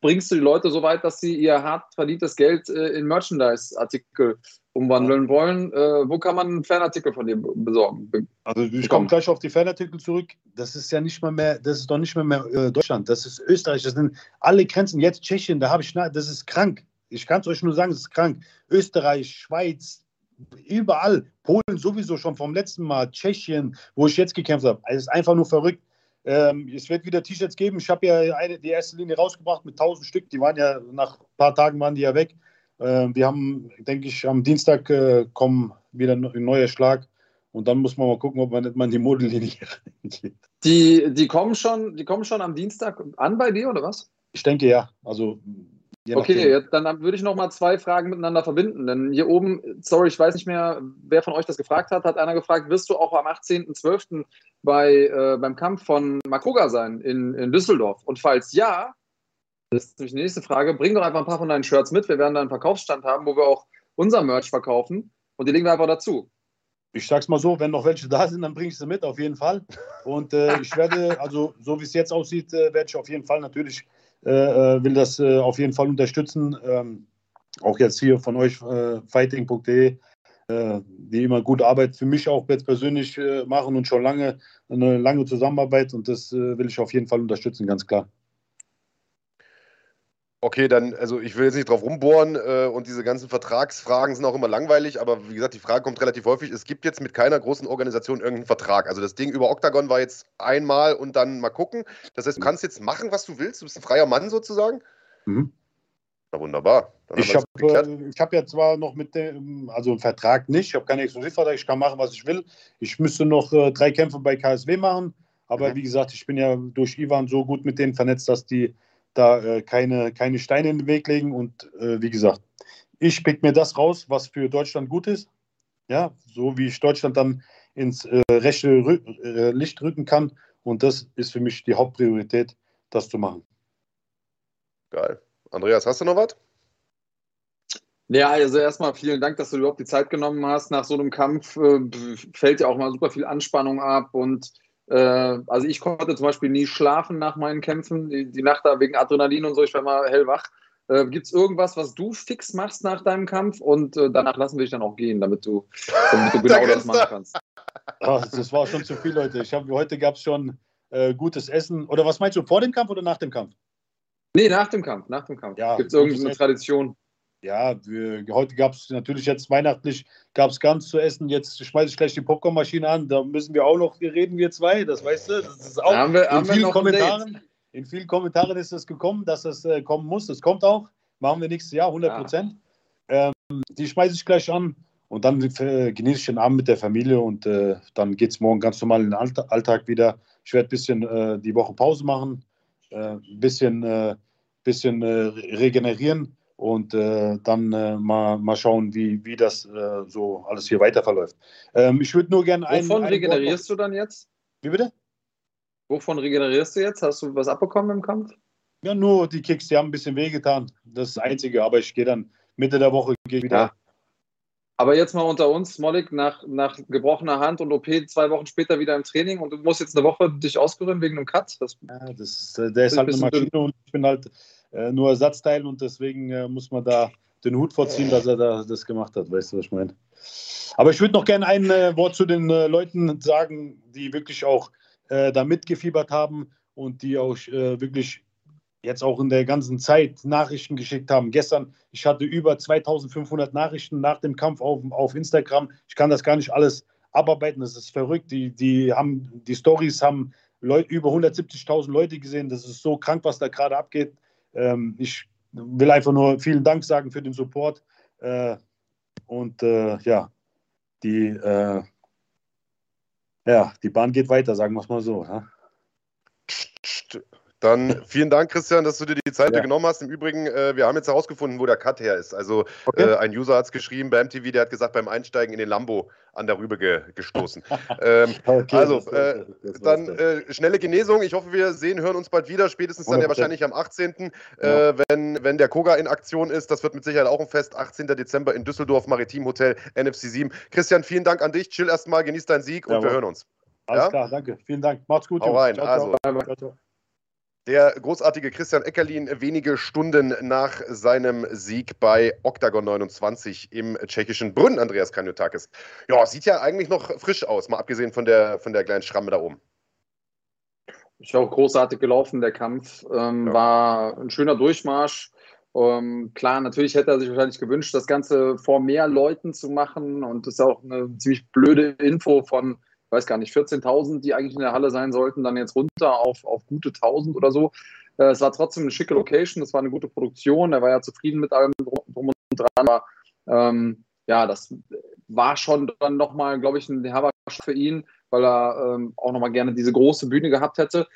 bringst du die Leute so weit, dass sie ihr hart verdientes Geld äh, in Merchandise-Artikel umwandeln wollen. Äh, wo kann man einen Fanartikel von dir besorgen? Also ich komme gleich auf die Fanartikel zurück. Das ist ja nicht mal mehr, das ist doch nicht mehr, mehr äh, Deutschland, das ist Österreich, das sind alle Grenzen. Jetzt Tschechien, da habe ich, das ist krank. Ich kann es euch nur sagen, es ist krank. Österreich, Schweiz, überall. Polen sowieso schon vom letzten Mal, Tschechien, wo ich jetzt gekämpft habe. Es ist einfach nur verrückt. Ähm, es wird wieder T-Shirts geben. Ich habe ja eine, die erste Linie rausgebracht mit 1000 Stück. Die waren ja nach ein paar Tagen waren die ja weg. Ähm, wir haben, denke ich, am Dienstag äh, kommen wieder ein neuer Schlag. Und dann muss man mal gucken, ob man nicht mal in die Modellinie (laughs) geht. Die, die, kommen schon, die kommen schon am Dienstag an bei dir, oder was? Ich denke ja. Also okay, jetzt, dann würde ich noch mal zwei Fragen miteinander verbinden. Denn hier oben, sorry, ich weiß nicht mehr, wer von euch das gefragt hat, hat einer gefragt, wirst du auch am 18.12. Bei, äh, beim Kampf von Makoga sein in, in Düsseldorf? Und falls ja, das ist nämlich die nächste Frage, bring doch einfach ein paar von deinen Shirts mit. Wir werden da einen Verkaufsstand haben, wo wir auch unser Merch verkaufen und die legen wir einfach dazu. Ich sag's mal so, wenn noch welche da sind, dann bringe ich sie mit, auf jeden Fall. Und äh, (laughs) ich werde, also so wie es jetzt aussieht, äh, werde ich auf jeden Fall natürlich will das äh, auf jeden Fall unterstützen. Ähm, auch jetzt hier von euch, fighting.de, die immer gute Arbeit für mich auch jetzt persönlich machen und schon lange eine lange Zusammenarbeit und das will ich auf jeden Fall unterstützen, ganz klar. Okay, dann, also ich will jetzt nicht drauf rumbohren äh, und diese ganzen Vertragsfragen sind auch immer langweilig, aber wie gesagt, die Frage kommt relativ häufig. Es gibt jetzt mit keiner großen Organisation irgendeinen Vertrag. Also das Ding über Octagon war jetzt einmal und dann mal gucken. Das heißt, du kannst jetzt machen, was du willst. Du bist ein freier Mann sozusagen. Mhm. Na wunderbar. Dann ich habe äh, hab ja zwar noch mit dem, also einen Vertrag nicht, ich habe keinen Exklusivvertrag, ich kann machen, was ich will. Ich müsste noch äh, drei Kämpfe bei KSW machen, aber mhm. wie gesagt, ich bin ja durch Ivan so gut mit denen vernetzt, dass die da äh, keine, keine Steine in den Weg legen. Und äh, wie gesagt, ich pick mir das raus, was für Deutschland gut ist. Ja, so wie ich Deutschland dann ins äh, rechte Rü äh, Licht rücken kann. Und das ist für mich die Hauptpriorität, das zu machen. Geil. Andreas, hast du noch was? Ja, also erstmal vielen Dank, dass du überhaupt die Zeit genommen hast. Nach so einem Kampf äh, fällt ja auch mal super viel Anspannung ab und äh, also ich konnte zum Beispiel nie schlafen nach meinen Kämpfen, die, die Nacht da wegen Adrenalin und so, ich war mal hellwach. Äh, Gibt es irgendwas, was du fix machst nach deinem Kampf und äh, danach lassen wir dich dann auch gehen, damit du, damit du (laughs) genau das machen kannst? Oh, das war schon zu viel, Leute. Ich hab, heute gab es schon äh, gutes Essen. Oder was meinst du, vor dem Kampf oder nach dem Kampf? Nee, nach dem Kampf, nach dem Kampf. Ja, Gibt es irgendeine Tradition? Ja, wir, heute gab es natürlich jetzt weihnachtlich, gab es ganz zu essen. Jetzt schmeiße ich gleich die Popcornmaschine an. Da müssen wir auch noch reden, wir zwei. Das weißt du. Das ist auch haben wir, in, haben vielen Kommentaren, in vielen Kommentaren ist es gekommen, dass es äh, kommen muss. Das kommt auch. Machen wir nächstes Jahr, 100 Prozent. Ja. Ähm, die schmeiße ich gleich an. Und dann äh, genieße ich den Abend mit der Familie und äh, dann geht es morgen ganz normal in den Alltag wieder. Ich werde ein bisschen äh, die Woche Pause machen, ein äh, bisschen, äh, bisschen regenerieren und äh, dann äh, mal, mal schauen, wie, wie das äh, so alles hier weiter verläuft. Ähm, ich würde nur gerne ein. Wovon regenerierst du dann jetzt? Wie bitte? Wovon regenerierst du jetzt? Hast du was abbekommen im Kampf? Ja, nur die Kicks, die haben ein bisschen wehgetan. Das ist das Einzige, aber ich gehe dann Mitte der Woche wieder. Ja. Aber jetzt mal unter uns, Molik, nach, nach gebrochener Hand und OP zwei Wochen später wieder im Training und du musst jetzt eine Woche dich auskurieren wegen einem Cut. Das, ja, das äh, der ist halt eine Maschine und ich bin halt äh, nur Ersatzteil und deswegen äh, muss man da den Hut vorziehen, dass er da das gemacht hat. Weißt du, was ich meine? Aber ich würde noch gerne ein äh, Wort zu den äh, Leuten sagen, die wirklich auch äh, da mitgefiebert haben und die auch äh, wirklich jetzt auch in der ganzen Zeit Nachrichten geschickt haben. Gestern, ich hatte über 2500 Nachrichten nach dem Kampf auf, auf Instagram. Ich kann das gar nicht alles abarbeiten, das ist verrückt. Die, die, haben, die Stories haben Leute, über 170.000 Leute gesehen. Das ist so krank, was da gerade abgeht. Ähm, ich will einfach nur vielen Dank sagen für den Support. Äh, und äh, ja, die, äh, ja, die Bahn geht weiter, sagen wir es mal so. Ja? Dann (laughs) vielen Dank, Christian, dass du dir die Zeit ja. genommen hast. Im Übrigen, äh, wir haben jetzt herausgefunden, wo der Cut her ist. Also okay. äh, ein User hat es geschrieben bei MTV, der hat gesagt, beim Einsteigen in den Lambo an der Rübe ge gestoßen. (laughs) ähm, okay, also, äh, dann äh, schnelle Genesung. Ich hoffe, wir sehen, hören uns bald wieder. Spätestens dann ja wahrscheinlich am 18., ja. Äh, wenn, wenn der Koga in Aktion ist. Das wird mit Sicherheit auch ein Fest. 18. Dezember in Düsseldorf, Maritim Hotel, NFC 7. Christian, vielen Dank an dich. Chill erstmal, genieß deinen Sieg und wir hören uns. Alles klar, danke. Vielen Dank. Macht's gut. Hau rein. Ciao, also. Ciao, ciao. Der großartige Christian Eckerlin wenige Stunden nach seinem Sieg bei Octagon 29 im tschechischen Brünn, Andreas Kanyotakis. Ja, sieht ja eigentlich noch frisch aus, mal abgesehen von der, von der kleinen Schramme da oben. War auch großartig gelaufen, der Kampf. Ähm, ja. War ein schöner Durchmarsch. Ähm, klar, natürlich hätte er sich wahrscheinlich gewünscht, das Ganze vor mehr Leuten zu machen. Und das ist auch eine ziemlich blöde Info von weiß gar nicht, 14.000, die eigentlich in der Halle sein sollten, dann jetzt runter auf, auf gute 1.000 oder so. Äh, es war trotzdem eine schicke Location, es war eine gute Produktion, er war ja zufrieden mit allem drum und dran, aber ähm, ja, das war schon dann nochmal, glaube ich, ein herber für ihn, weil er ähm, auch nochmal gerne diese große Bühne gehabt hätte.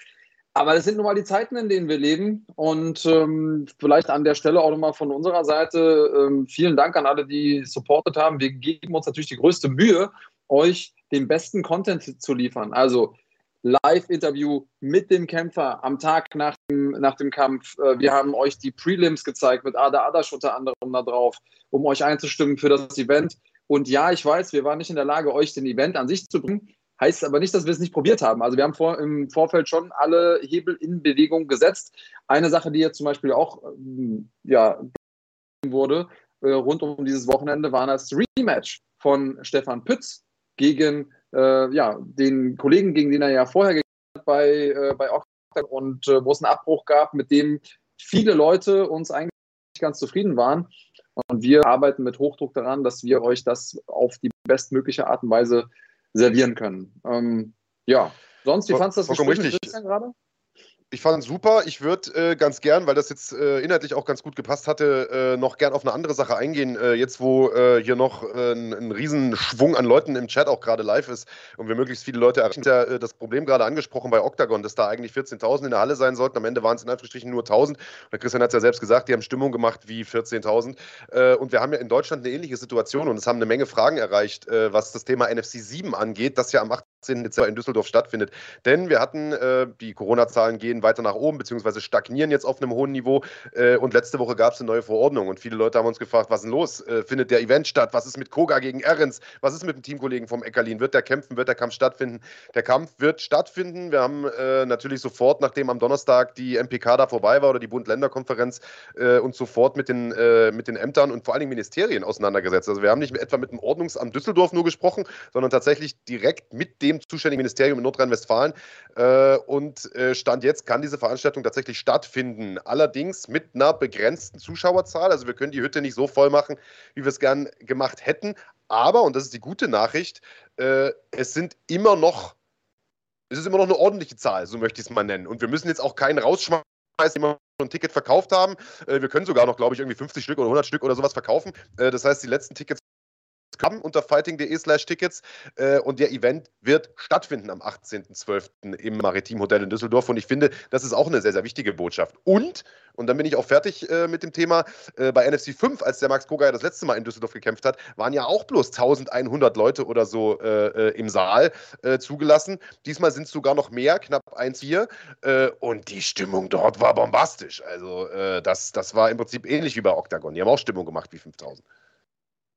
Aber das sind nun mal die Zeiten, in denen wir leben. Und ähm, vielleicht an der Stelle auch nochmal von unserer Seite ähm, vielen Dank an alle, die supportet haben. Wir geben uns natürlich die größte Mühe, euch den besten Content zu liefern. Also Live-Interview mit dem Kämpfer am Tag nach dem, nach dem Kampf. Äh, wir haben euch die Prelims gezeigt mit Ada Adasch unter anderem da drauf, um euch einzustimmen für das Event. Und ja, ich weiß, wir waren nicht in der Lage, euch den Event an sich zu bringen. Heißt aber nicht, dass wir es nicht probiert haben. Also wir haben vor, im Vorfeld schon alle Hebel in Bewegung gesetzt. Eine Sache, die jetzt zum Beispiel auch ähm, ja, wurde äh, rund um dieses Wochenende, war das Rematch von Stefan Pütz gegen äh, ja, den Kollegen, gegen den er ja vorher gegangen hat bei, äh, bei Octane und äh, wo es einen Abbruch gab, mit dem viele Leute uns eigentlich ganz zufrieden waren. Und wir arbeiten mit Hochdruck daran, dass wir euch das auf die bestmögliche Art und Weise servieren können. Ähm, ja, sonst, wie fandest du das Gespräch richtig. gerade? Ich fand es super. Ich würde äh, ganz gern, weil das jetzt äh, inhaltlich auch ganz gut gepasst hatte, äh, noch gern auf eine andere Sache eingehen. Äh, jetzt, wo äh, hier noch äh, ein, ein Riesenschwung an Leuten im Chat auch gerade live ist und wir möglichst viele Leute erreichen. Ich ja das Problem gerade angesprochen bei Octagon, dass da eigentlich 14.000 in der Halle sein sollten. Am Ende waren es in Anführungsstrichen nur 1.000. Und Christian hat es ja selbst gesagt, die haben Stimmung gemacht wie 14.000. und wir haben ja in Deutschland eine ähnliche Situation und es haben eine Menge Fragen erreicht, was das Thema NFC 7 angeht, das ja am 18. Dezember in Düsseldorf stattfindet. Denn wir hatten, äh, die Corona-Zahlen gehen weiter nach oben, beziehungsweise stagnieren jetzt auf einem hohen Niveau. Äh, und letzte Woche gab es eine neue Verordnung und viele Leute haben uns gefragt, was ist denn los? Äh, findet der Event statt? Was ist mit Koga gegen Ehrens? Was ist mit dem Teamkollegen vom Eckerlin? Wird der kämpfen? Wird der Kampf stattfinden? Der Kampf wird stattfinden. Wir haben äh, natürlich sofort, nachdem am Donnerstag die MPK da vorbei war oder die Bund-Länder-Konferenz, äh, uns sofort mit den, äh, mit den Ämtern und vor allen Dingen Ministerien auseinandergesetzt. Also wir haben nicht etwa mit dem Ordnungsamt Düsseldorf nur gesprochen, sondern tatsächlich direkt mit dem zuständigen Ministerium in Nordrhein-Westfalen. Äh, und äh, Stand jetzt kann diese Veranstaltung tatsächlich stattfinden. Allerdings mit einer begrenzten Zuschauerzahl. Also wir können die Hütte nicht so voll machen, wie wir es gern gemacht hätten. Aber, und das ist die gute Nachricht, äh, es sind immer noch, es ist immer noch eine ordentliche Zahl, so möchte ich es mal nennen. Und wir müssen jetzt auch keinen rausschmeißen, die wir schon ein Ticket verkauft haben. Äh, wir können sogar noch, glaube ich, irgendwie 50 Stück oder 100 Stück oder sowas verkaufen. Äh, das heißt, die letzten Tickets haben unter fighting.de slash Tickets äh, und der Event wird stattfinden am 18.12. im Maritim Hotel in Düsseldorf und ich finde, das ist auch eine sehr, sehr wichtige Botschaft. Und, und dann bin ich auch fertig äh, mit dem Thema, äh, bei NFC 5, als der Max Koga das letzte Mal in Düsseldorf gekämpft hat, waren ja auch bloß 1100 Leute oder so im Saal zugelassen. Diesmal sind es sogar noch mehr, knapp 1,4 und die Stimmung dort war bombastisch. Also das, das war im Prinzip ähnlich wie bei Octagon. Die haben auch Stimmung gemacht wie 5000.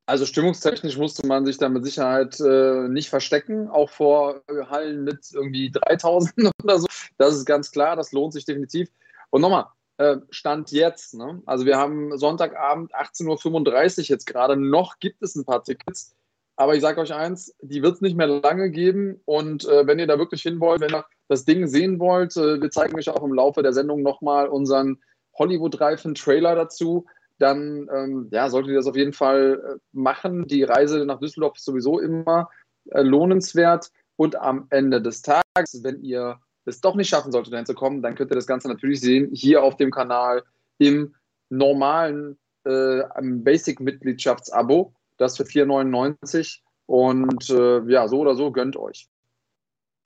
Also stimmungstechnisch musste man sich da mit Sicherheit äh, nicht verstecken, auch vor Hallen mit irgendwie 3000 (laughs) oder so. Das ist ganz klar, das lohnt sich definitiv. Und nochmal, äh, Stand jetzt, ne? also wir haben Sonntagabend 18.35 Uhr jetzt gerade, noch gibt es ein paar Tickets, aber ich sage euch eins, die wird es nicht mehr lange geben und äh, wenn ihr da wirklich hin wollt, wenn ihr das Ding sehen wollt, äh, wir zeigen euch auch im Laufe der Sendung nochmal unseren Hollywood-reifen Trailer dazu dann ähm, ja, solltet ihr das auf jeden Fall äh, machen. Die Reise nach Düsseldorf ist sowieso immer äh, lohnenswert. Und am Ende des Tages, wenn ihr es doch nicht schaffen solltet, dahin zu kommen, dann könnt ihr das Ganze natürlich sehen, hier auf dem Kanal im normalen äh, Basic-Mitgliedschaftsabo, das für 4,99 und äh, ja, so oder so gönnt euch.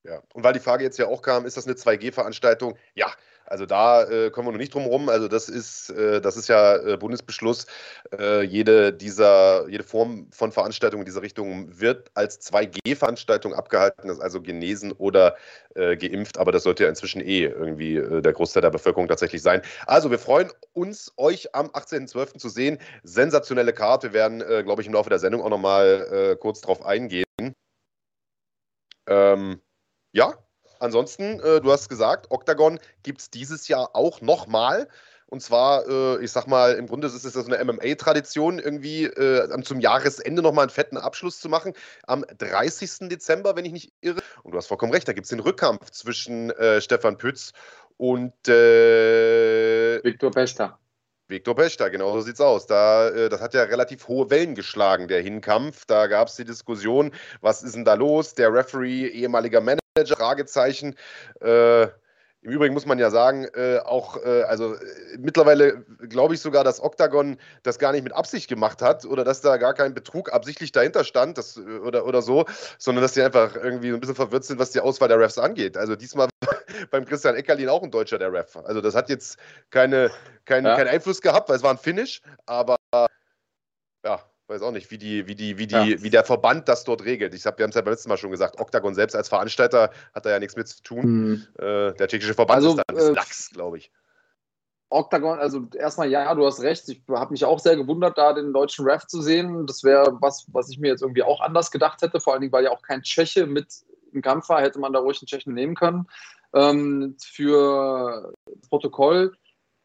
Ja, und weil die Frage jetzt ja auch kam, ist das eine 2G-Veranstaltung? Ja, Also da äh, kommen wir noch nicht drum rum. Also das ist, äh, das ist ja äh, Bundesbeschluss. Äh, jede dieser, jede Form von Veranstaltung in dieser Richtung wird als 2G-Veranstaltung abgehalten, das ist also genesen oder äh, geimpft, aber das sollte ja inzwischen eh irgendwie äh, der Großteil der Bevölkerung tatsächlich sein. Also wir freuen uns, euch am 18.12. zu sehen. Sensationelle Karte. Wir werden, glaube ich, im Laufe der Sendung auch nochmal kurz drauf eingehen. Ähm, ja, ansonsten, äh, du hast gesagt, Octagon gibt es dieses Jahr auch nochmal. Und zwar, äh, ich sag mal, im Grunde ist es so eine MMA-Tradition, irgendwie äh, zum Jahresende nochmal einen fetten Abschluss zu machen. Am 30. Dezember, wenn ich nicht irre. Und du hast vollkommen recht, da gibt es den Rückkampf zwischen äh, Stefan Pütz und äh, Viktor Pester. Viktor Pechter, genau so sieht's aus. Da, äh, das hat ja relativ hohe Wellen geschlagen, der Hinkampf. Da gab es die Diskussion, was ist denn da los? Der Referee, ehemaliger Manager, Fragezeichen. Äh, im Übrigen muss man ja sagen, äh, auch, äh, also äh, mittlerweile glaube ich sogar, dass Octagon das gar nicht mit Absicht gemacht hat oder dass da gar kein Betrug absichtlich dahinter stand das, äh, oder, oder so, sondern dass die einfach irgendwie ein bisschen verwirrt sind, was die Auswahl der Refs angeht. Also diesmal (laughs) beim Christian Eckerlin auch ein Deutscher der Ref. Also das hat jetzt keine, kein, ja. keinen Einfluss gehabt, weil es war ein Finish, aber ja, weiß auch nicht, wie, die, wie, die, wie, die, ja. wie der Verband das dort regelt. Ich hab, wir haben es ja beim letzten Mal schon gesagt, Octagon selbst als Veranstalter hat da ja nichts mit zu tun. Mhm. Äh, der tschechische Verband also, ist da ein bisschen äh, lax, glaube ich. Octagon, also erstmal ja, du hast recht. Ich habe mich auch sehr gewundert, da den deutschen Ref zu sehen. Das wäre was, was ich mir jetzt irgendwie auch anders gedacht hätte. Vor allen Dingen, weil ja auch kein Tscheche mit im Kampf war, hätte man da ruhig einen Tschechen nehmen können. Ähm, für das Protokoll,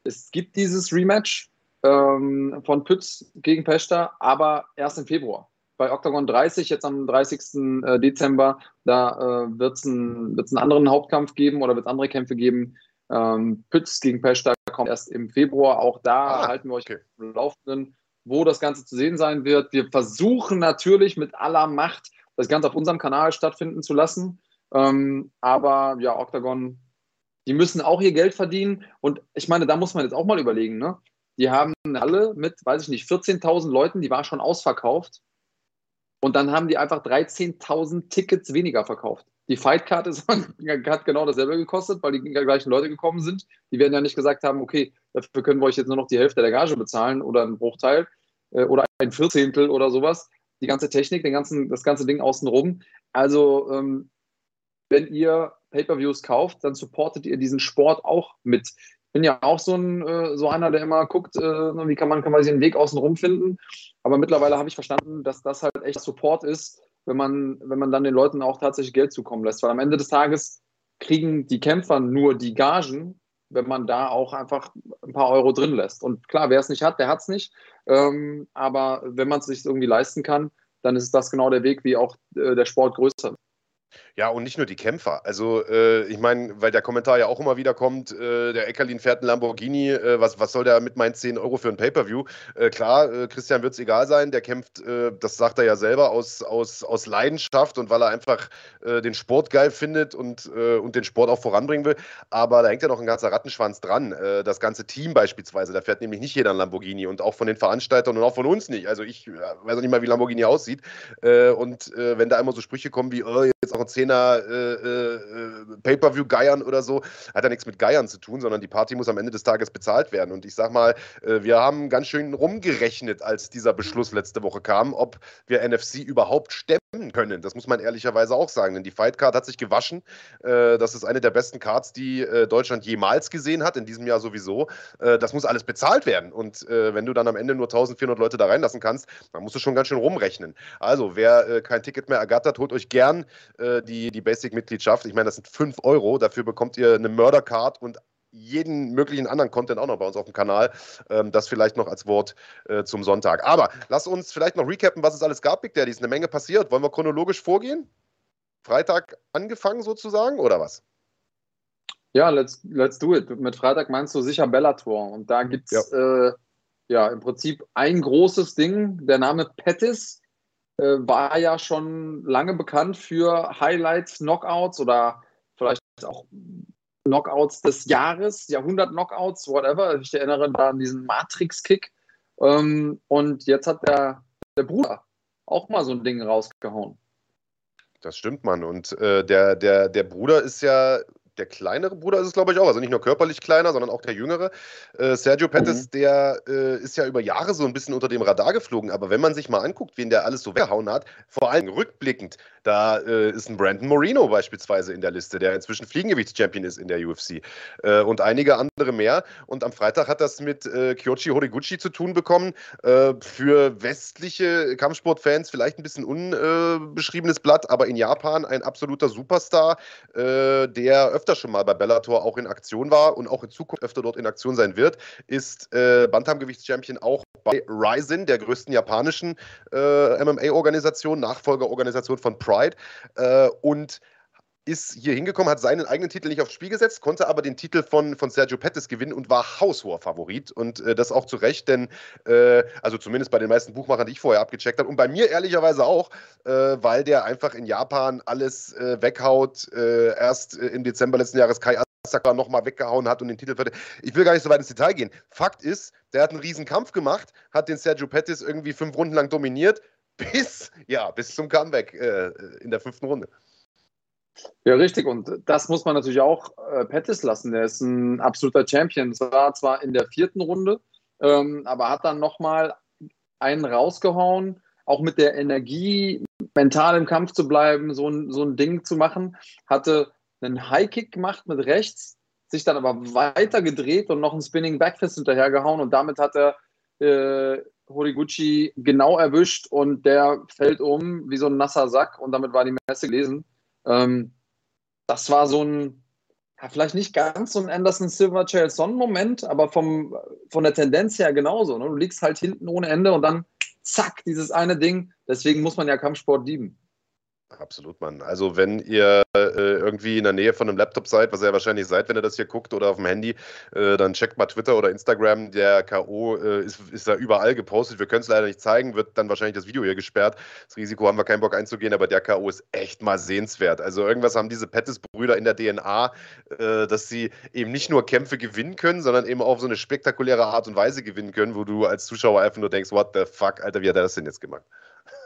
es gibt dieses Rematch ähm, von Pütz gegen Pester, aber erst im Februar. Bei Octagon 30, jetzt am 30. Äh, Dezember, da äh, wird es einen, einen anderen Hauptkampf geben oder wird es andere Kämpfe geben. Ähm, Pütz gegen Pester kommt erst im Februar. Auch da ah, halten wir euch okay. auf Laufenden, wo das Ganze zu sehen sein wird. Wir versuchen natürlich mit aller Macht, das Ganze auf unserem Kanal stattfinden zu lassen. Ähm, aber ja, Octagon, die müssen auch ihr Geld verdienen. Und ich meine, da muss man jetzt auch mal überlegen, ne? Die haben alle mit, weiß ich nicht, 14.000 Leuten, die war schon ausverkauft. Und dann haben die einfach 13.000 Tickets weniger verkauft. Die Fightcard (laughs) hat genau dasselbe gekostet, weil die gleichen Leute gekommen sind. Die werden ja nicht gesagt haben, okay, dafür können wir euch jetzt nur noch die Hälfte der Gage bezahlen oder einen Bruchteil äh, oder ein Vierzehntel oder sowas. Die ganze Technik, den ganzen, das ganze Ding außenrum. Also, ähm, wenn ihr Pay-per-Views kauft, dann supportet ihr diesen Sport auch mit bin ja auch so, ein, äh, so einer, der immer guckt, äh, wie kann man, sich einen Weg außen rum finden. Aber mittlerweile habe ich verstanden, dass das halt echt Support ist, wenn man, wenn man dann den Leuten auch tatsächlich Geld zukommen lässt. Weil am Ende des Tages kriegen die Kämpfer nur die Gagen, wenn man da auch einfach ein paar Euro drin lässt. Und klar, wer es nicht hat, der hat es nicht. Ähm, aber wenn man es sich irgendwie leisten kann, dann ist das genau der Weg, wie auch äh, der Sport größer wird. Ja, und nicht nur die Kämpfer. Also, äh, ich meine, weil der Kommentar ja auch immer wieder kommt, äh, der Eckerlin fährt einen Lamborghini, äh, was, was soll der mit meinen 10 Euro für ein Pay-Per-View? Äh, klar, äh, Christian wird es egal sein, der kämpft, äh, das sagt er ja selber, aus, aus, aus Leidenschaft und weil er einfach den Sport geil findet und, und den Sport auch voranbringen will. Aber da hängt ja noch ein ganzer Rattenschwanz dran. das ganze Team beispielsweise, da fährt nämlich nicht jeder ein Lamborghini und auch von den Veranstaltern und auch von uns nicht. Also, ich weiß auch nicht mal, wie Lamborghini aussieht. und wenn da immer so Sprüche kommen wie, oh, jetzt Zehner äh, äh, Pay-Per-View geiern oder so, hat ja nichts mit Geiern zu tun, sondern die Party muss am Ende des Tages bezahlt werden. Und ich sag mal, äh, wir haben ganz schön rumgerechnet, als dieser Beschluss letzte Woche kam, ob wir NFC überhaupt stemmen können. Das muss man ehrlicherweise auch sagen, denn die Fightcard hat sich gewaschen. Äh, das ist eine der besten Cards, die äh, Deutschland jemals gesehen hat, in diesem Jahr sowieso. Äh, das muss alles bezahlt werden. Und wenn du dann am Ende nur 1400 Leute da reinlassen kannst, dann musst du schon ganz schön rumrechnen. Also, wer kein Ticket mehr ergattert, holt euch gern die, Basic-Mitgliedschaft. Ich meine, das sind 5 Euro. Dafür bekommt ihr eine Murder-Card und jeden möglichen anderen Content auch noch bei uns auf dem Kanal. Ähm, das vielleicht noch als Wort äh, zum Sonntag. Aber lass uns vielleicht noch recappen, was es alles gab, Big Daddy. Ist eine Menge passiert. Wollen wir chronologisch vorgehen? Freitag angefangen sozusagen oder was? Ja, let's, let's do it. Mit Freitag meinst du sicher Bellator. Und da gibt es ja. Äh, ja. im Prinzip ein großes Ding. Der Name Pettis äh, war ja schon lange bekannt für Highlights, Knockouts oder vielleicht auch Knockouts des Jahres, Jahrhundert-Knockouts, whatever. Ich erinnere da an diesen Matrix-Kick. Ähm, und jetzt hat der, der Bruder auch mal so ein Ding rausgehauen. Das stimmt, Mann. Und äh, der, der, der Bruder ist ja der kleinere Bruder ist es, glaube ich, auch. Also nicht nur körperlich kleiner, sondern auch der jüngere. Äh, Sergio Pettis, mhm. der äh, ist ja über Jahre so ein bisschen unter dem Radar geflogen. Aber wenn man sich mal anguckt, wen der alles so weggehauen hat, vor allem rückblickend, da äh, ist ein Brandon Moreno beispielsweise in der Liste, der inzwischen Fliegengewichtschampion ist in der UFC. Äh, und einige andere mehr. Und am Freitag hat das mit äh, Kyochi Horiguchi zu tun bekommen. Äh, für westliche Kampfsportfans vielleicht ein bisschen unbeschriebenes Blatt, aber in Japan ein absoluter Superstar, der öfter schon mal bei Bellator auch in Aktion war und auch in Zukunft öfter dort in Aktion sein wird, ist äh, Bantamgewichtschampion auch bei Ryzen, der größten japanischen äh, MMA-Organisation, Nachfolgerorganisation von Pride. Äh, und ist hier hingekommen, hat seinen eigenen Titel nicht aufs Spiel gesetzt, konnte aber den Titel von, von Sergio Pettis gewinnen und war haushoher Favorit. Und äh, das auch zu Recht, denn, äh, also zumindest bei den meisten Buchmachern, die ich vorher abgecheckt habe, und bei mir ehrlicherweise auch, äh, weil der einfach in Japan alles äh, weghaut. Äh, erst äh, im Dezember letzten Jahres Kai Asaka nochmal weggehauen hat und den Titel verteidigt. Ich will gar nicht so weit ins Detail gehen. Fakt ist, der hat einen riesen Kampf gemacht, hat den Sergio Pettis irgendwie fünf Runden lang dominiert, (laughs) bis, ja, bis zum Comeback in der fünften Runde. Ja, richtig. Und das muss man natürlich auch äh, Pettis lassen. Der ist ein absoluter Champion. Das war zwar in der vierten Runde, ähm, aber hat dann nochmal einen rausgehauen, auch mit der Energie, mental im Kampf zu bleiben, so ein, so ein Ding zu machen. Hatte einen High-Kick gemacht mit rechts, sich dann aber weiter gedreht und noch einen Spinning Backfist hinterhergehauen und damit hat er äh, Horiguchi genau erwischt und der fällt um wie so ein nasser Sack und damit war die Messe gelesen. Ähm, das war so ein, ja, vielleicht nicht ganz so ein Anderson Silver Chael Son Moment, aber vom, von der Tendenz her genauso. Ne? Du liegst halt hinten ohne Ende und dann zack, dieses eine Ding. Deswegen muss man ja Kampfsport lieben. Absolut, Mann. Also wenn ihr äh, irgendwie in der Nähe von einem Laptop seid, was ihr ja wahrscheinlich seid, wenn ihr das hier guckt oder auf dem Handy, äh, dann checkt mal Twitter oder Instagram. Der K.O. Äh, ist, ist da überall gepostet. Wir können es leider nicht zeigen, wird dann wahrscheinlich das Video hier gesperrt. Das Risiko haben wir keinen Bock einzugehen, aber der K.O. ist echt mal sehenswert. Also irgendwas haben diese Pettis-Brüder in der DNA, äh, dass sie eben nicht nur Kämpfe gewinnen können, sondern eben auf so eine spektakuläre Art und Weise gewinnen können, wo du als Zuschauer einfach nur denkst, what the fuck, Alter, wie hat er das denn jetzt gemacht?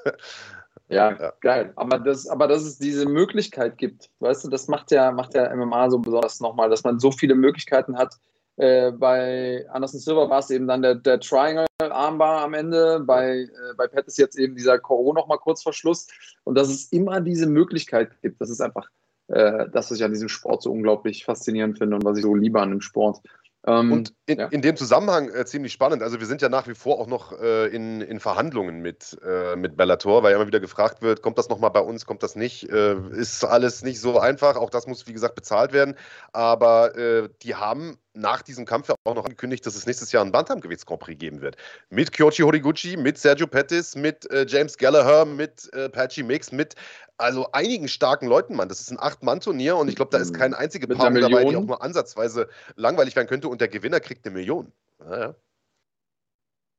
(laughs) Ja, ja, geil. Aber, das, aber dass es diese Möglichkeit gibt, weißt du, das macht ja, macht ja MMA so besonders nochmal, dass man so viele Möglichkeiten hat. Äh, bei Anderson Silver war es eben dann der, der Triangle-Armbar am Ende, bei, äh, bei Pettis jetzt eben dieser Koro nochmal kurz vor Schluss. Und dass es immer diese Möglichkeit gibt, das ist einfach äh, das, was ich an diesem Sport so unglaublich faszinierend finde und was ich so liebe an dem Sport. Ähm, und in, ja. in, dem Zusammenhang äh, ziemlich spannend. Also wir sind ja nach wie vor auch noch äh, in, in, Verhandlungen mit, äh, mit Bellator, weil ja immer wieder gefragt wird, kommt das nochmal bei uns, kommt das nicht? Äh, ist alles nicht so einfach. Auch das muss, wie gesagt, bezahlt werden. Aber äh, die haben nach diesem Kampf ja auch noch angekündigt, dass es nächstes Jahr ein Bantamgewichts Grand Prix geben wird. Mit Kyochi Horiguchi, mit Sergio Pettis, mit äh, James Gallagher, mit äh, Patchy Mix, mit also einigen starken Leuten, Mann. Das ist ein Acht-Mann-Turnier und ich glaube, da ist keine einzige Paarung dabei, die auch nur ansatzweise langweilig werden könnte und der Gewinner kriegt eine Million. Naja.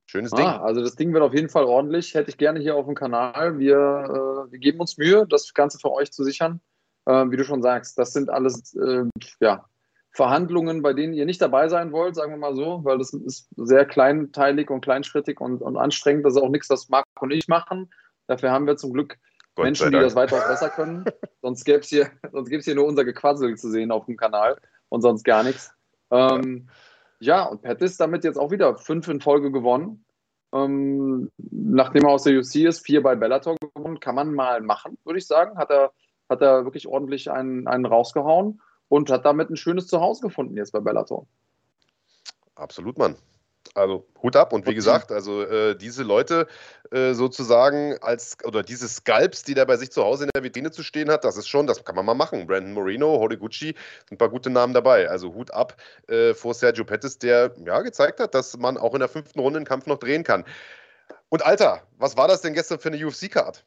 Schönes ah, Ding. Also das Ding wird auf jeden Fall ordentlich. Hätte ich gerne hier auf dem Kanal. Wir, äh, wir geben uns Mühe, das Ganze für euch zu sichern. Äh, wie du schon sagst, das sind alles äh, ja, Verhandlungen, bei denen ihr nicht dabei sein wollt, sagen wir mal so, weil das ist sehr kleinteilig und kleinschrittig und, und anstrengend. Das ist auch nichts, was Marco und ich machen. Dafür haben wir zum Glück Gott Menschen, die das weitaus besser können. (laughs) sonst gäbe es hier, hier nur unser Gequassel zu sehen auf dem Kanal und sonst gar nichts. Ähm, ja, und Pat ist damit jetzt auch wieder fünf in Folge gewonnen. Ähm, nachdem er aus der UC ist, vier bei Bellator gewonnen, kann man mal machen, würde ich sagen. Hat er, hat er wirklich ordentlich einen, einen rausgehauen und hat damit ein schönes Zuhause gefunden jetzt bei Bellator. Absolut, Mann. Also Hut ab und wie gesagt, also äh, diese Leute äh, sozusagen als oder diese Scalps, die der bei sich zu Hause in der Vitrine zu stehen hat, das ist schon, das kann man mal machen. Brandon Moreno, Horiguchi, sind ein paar gute Namen dabei. Also Hut ab äh, vor Sergio Pettis, der ja gezeigt hat, dass man auch in der fünften Runde einen Kampf noch drehen kann. Und Alter, was war das denn gestern für eine UFC-Card?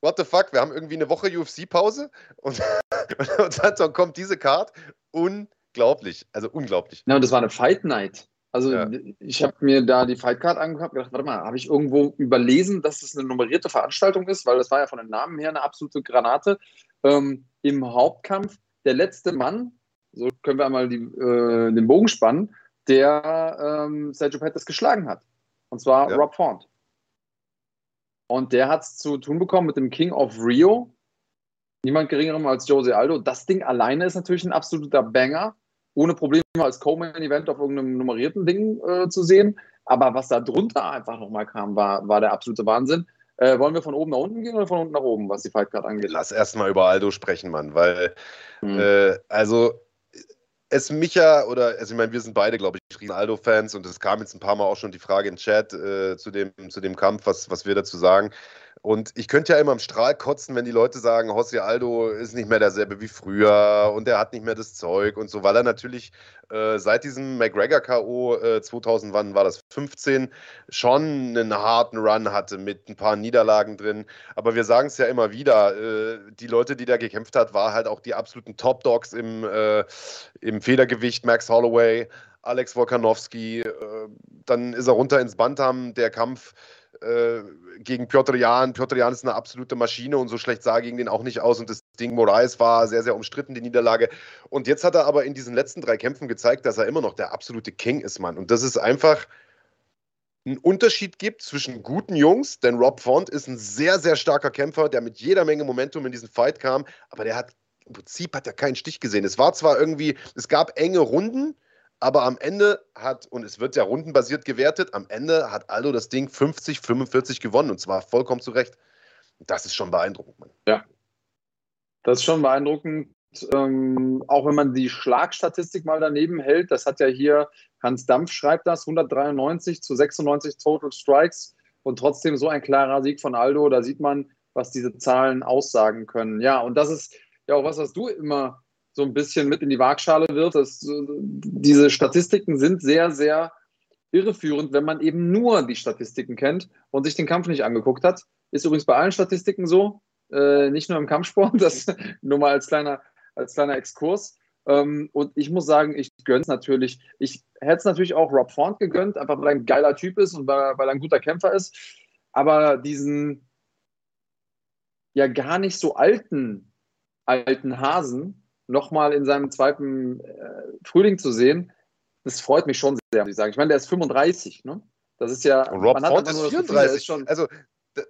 what the fuck, wir haben irgendwie eine Woche UFC-Pause und, (laughs) und dann kommt diese Card. Unglaublich, also unglaublich. Ja, und das war eine Fight Night. Also ja. ich habe mir da die Fight Card angeguckt und gedacht, warte mal, habe ich irgendwo überlesen, dass es eine nummerierte Veranstaltung ist, weil das war ja von den Namen her eine absolute Granate. Ähm, Im Hauptkampf der letzte Mann, so können wir einmal die, äh, den Bogen spannen, der ähm, Sergio Pettis geschlagen hat. Und zwar ja. Rob Font. Und der hat es zu tun bekommen mit dem King of Rio. Niemand geringerem als Jose Aldo. Das Ding alleine ist natürlich ein absoluter Banger, ohne Probleme als Co-Main-Event auf irgendeinem nummerierten Ding äh, zu sehen. Aber was da drunter einfach nochmal kam, war, war der absolute Wahnsinn. Äh, wollen wir von oben nach unten gehen oder von unten nach oben, was die Fightcard angeht? Lass erstmal über Aldo sprechen, Mann, weil, hm. äh, also, es mich ja, oder, also ich meine, wir sind beide, glaube ich, riesen Aldo-Fans und es kam jetzt ein paar Mal auch schon die Frage im Chat äh, zu, dem, zu dem Kampf, was, was wir dazu sagen. Und ich könnte ja immer im Strahl kotzen, wenn die Leute sagen, José Aldo ist nicht mehr derselbe wie früher und er hat nicht mehr das Zeug und so, weil er natürlich äh, seit diesem McGregor-K.O. Äh, 2000, wann war das, 15, schon einen harten Run hatte mit ein paar Niederlagen drin. Aber wir sagen es ja immer wieder, äh, die Leute, die da gekämpft hat, war halt auch die absoluten Top-Dogs im, äh, im Federgewicht, Max Holloway, Alex Wolkanowski, äh, dann ist er runter ins Bantam, der Kampf äh, gegen Piotr Jan. Piotr Jan ist eine absolute Maschine und so schlecht sah gegen den auch nicht aus. Und das Ding Moraes war sehr, sehr umstritten, die Niederlage. Und jetzt hat er aber in diesen letzten drei Kämpfen gezeigt, dass er immer noch der absolute King ist, Mann. Und das ist einfach einen Unterschied gibt zwischen guten Jungs, denn Rob Font ist ein sehr, sehr starker Kämpfer, der mit jeder Menge Momentum in diesen Fight kam, aber der hat im Prinzip hat er keinen Stich gesehen. Es war zwar irgendwie, es gab enge Runden, aber am Ende hat, und es wird ja rundenbasiert gewertet, am Ende hat Aldo das Ding 50, 45 gewonnen und zwar vollkommen zu Recht. Das ist schon beeindruckend. Mann. Ja, das ist schon beeindruckend. Ähm, auch wenn man die Schlagstatistik mal daneben hält, das hat ja hier Hans Dampf schreibt das, 193 zu 96 Total Strikes und trotzdem so ein klarer Sieg von Aldo, da sieht man, was diese Zahlen aussagen können. Ja, und das ist ja auch was, was du immer so ein bisschen mit in die Waagschale wird. Das, diese Statistiken sind sehr, sehr irreführend, wenn man eben nur die Statistiken kennt und sich den Kampf nicht angeguckt hat. Ist übrigens bei allen Statistiken so, äh, nicht nur im Kampfsport, (laughs) das nur mal als kleiner, als kleiner Exkurs. Ähm, und ich muss sagen, ich gönne es natürlich. Ich hätte es natürlich auch Rob Font gegönnt, einfach weil er ein geiler Typ ist und weil, weil er ein guter Kämpfer ist. Aber diesen ja gar nicht so alten, alten Hasen, nochmal in seinem zweiten äh, Frühling zu sehen, das freut mich schon sehr, muss ich sagen. Ich meine, der ist 35, ne? Das ist ja. Und Rob Font ist 34. Ist schon, also,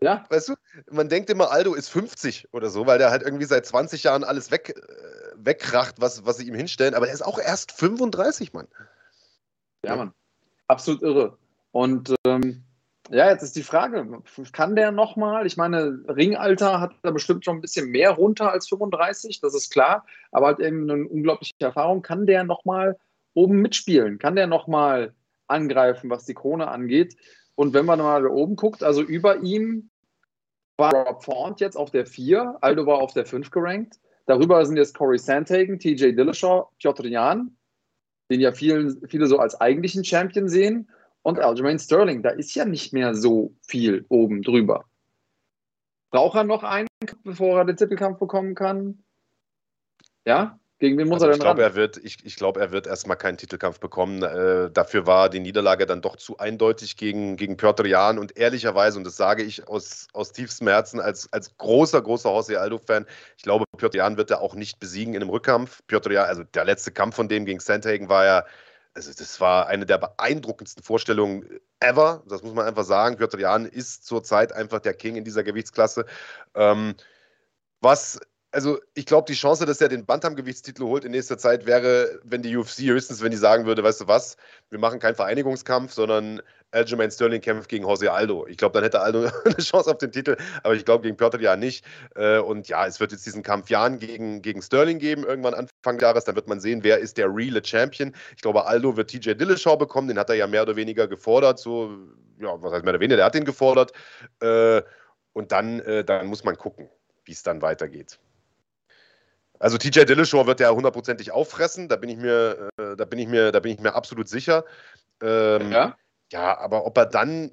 ja? weißt du, man denkt immer, Aldo ist 50 oder so, weil der halt irgendwie seit 20 Jahren alles weg, äh, wegkracht, was, was sie ihm hinstellen. Aber er ist auch erst 35, Mann. Ja, Mann. Absolut irre. Und ähm, ja, jetzt ist die Frage, kann der nochmal? Ich meine, Ringalter hat da bestimmt schon ein bisschen mehr runter als 35, das ist klar, aber hat eben eine unglaubliche Erfahrung. Kann der nochmal oben mitspielen? Kann der nochmal angreifen, was die Krone angeht? Und wenn man mal da oben guckt, also über ihm war Rob Font jetzt auf der 4, Aldo war auf der 5 gerankt. Darüber sind jetzt Corey Sandhagen, TJ Dillashaw, Piotr Jan, den ja vielen, viele so als eigentlichen Champion sehen. Und Aljamain Sterling, da ist ja nicht mehr so viel oben drüber. Braucht er noch einen, bevor er den Titelkampf bekommen kann? Ja? Gegen wen muss also er denn ich glaube, er wird, ich, ich glaube, er wird erstmal keinen Titelkampf bekommen. Äh, dafür war die Niederlage dann doch zu eindeutig gegen, gegen Piotr Jan. Und ehrlicherweise, und das sage ich aus, aus tiefstem Herzen als, als großer, großer Jose Aldo-Fan, ich glaube, Piotr Jan wird er auch nicht besiegen in einem Rückkampf. Piotr Jan, also der letzte Kampf von dem gegen Sandhagen war ja also das war eine der beeindruckendsten Vorstellungen ever. Das muss man einfach sagen. Piotr Jan ist zurzeit einfach der King in dieser Gewichtsklasse. Ähm, was also ich glaube, die Chance, dass er den Bantam-Gewichtstitel holt in nächster Zeit, wäre, wenn die UFC höchstens, wenn die sagen würde, weißt du was, wir machen keinen Vereinigungskampf, sondern Aljamain Sterling kämpft gegen Jose Aldo. Ich glaube, dann hätte Aldo (laughs) eine Chance auf den Titel, aber ich glaube, gegen Piotr ja nicht. Äh, und ja, es wird jetzt diesen Kampf Jan gegen, gegen Sterling geben, irgendwann Anfang des Jahres. Dann wird man sehen, wer ist der reale Champion. Ich glaube, Aldo wird TJ Dillashaw bekommen, den hat er ja mehr oder weniger gefordert. So, ja, was heißt mehr oder weniger, der hat ihn gefordert. Äh, und dann, äh, dann muss man gucken, wie es dann weitergeht. Also TJ Dillashaw wird ja hundertprozentig auffressen, da bin ich mir, äh, da bin ich mir, da bin ich mir absolut sicher. Ähm, ja. ja, aber ob er dann,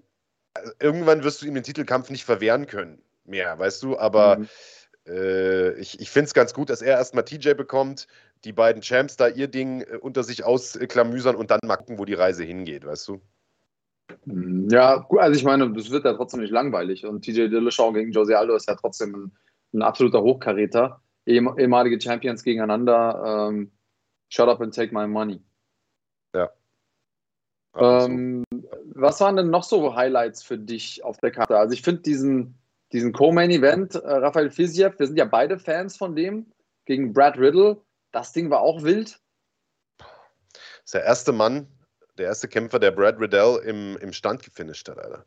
also irgendwann wirst du ihm den Titelkampf nicht verwehren können mehr, weißt du, aber mhm. äh, ich, ich finde es ganz gut, dass er erstmal TJ bekommt, die beiden Champs da ihr Ding äh, unter sich ausklamüsern und dann mal gucken, wo die Reise hingeht, weißt du? Mhm. Ja, also ich meine, das wird ja trotzdem nicht langweilig und TJ Dillashaw gegen Jose Aldo ist ja trotzdem ein, ein absoluter Hochkaräter ehemalige Champions gegeneinander. Ähm, shut up and take my money. Ja. Ähm, was waren denn noch so Highlights für dich auf der Karte? Also ich finde diesen, diesen Co-Main-Event, äh, Raphael Fiziev, wir sind ja beide Fans von dem, gegen Brad Riddle. Das Ding war auch wild. Das ist der erste Mann, der erste Kämpfer, der Brad Riddell im, im Stand gefinisht hat, Alter.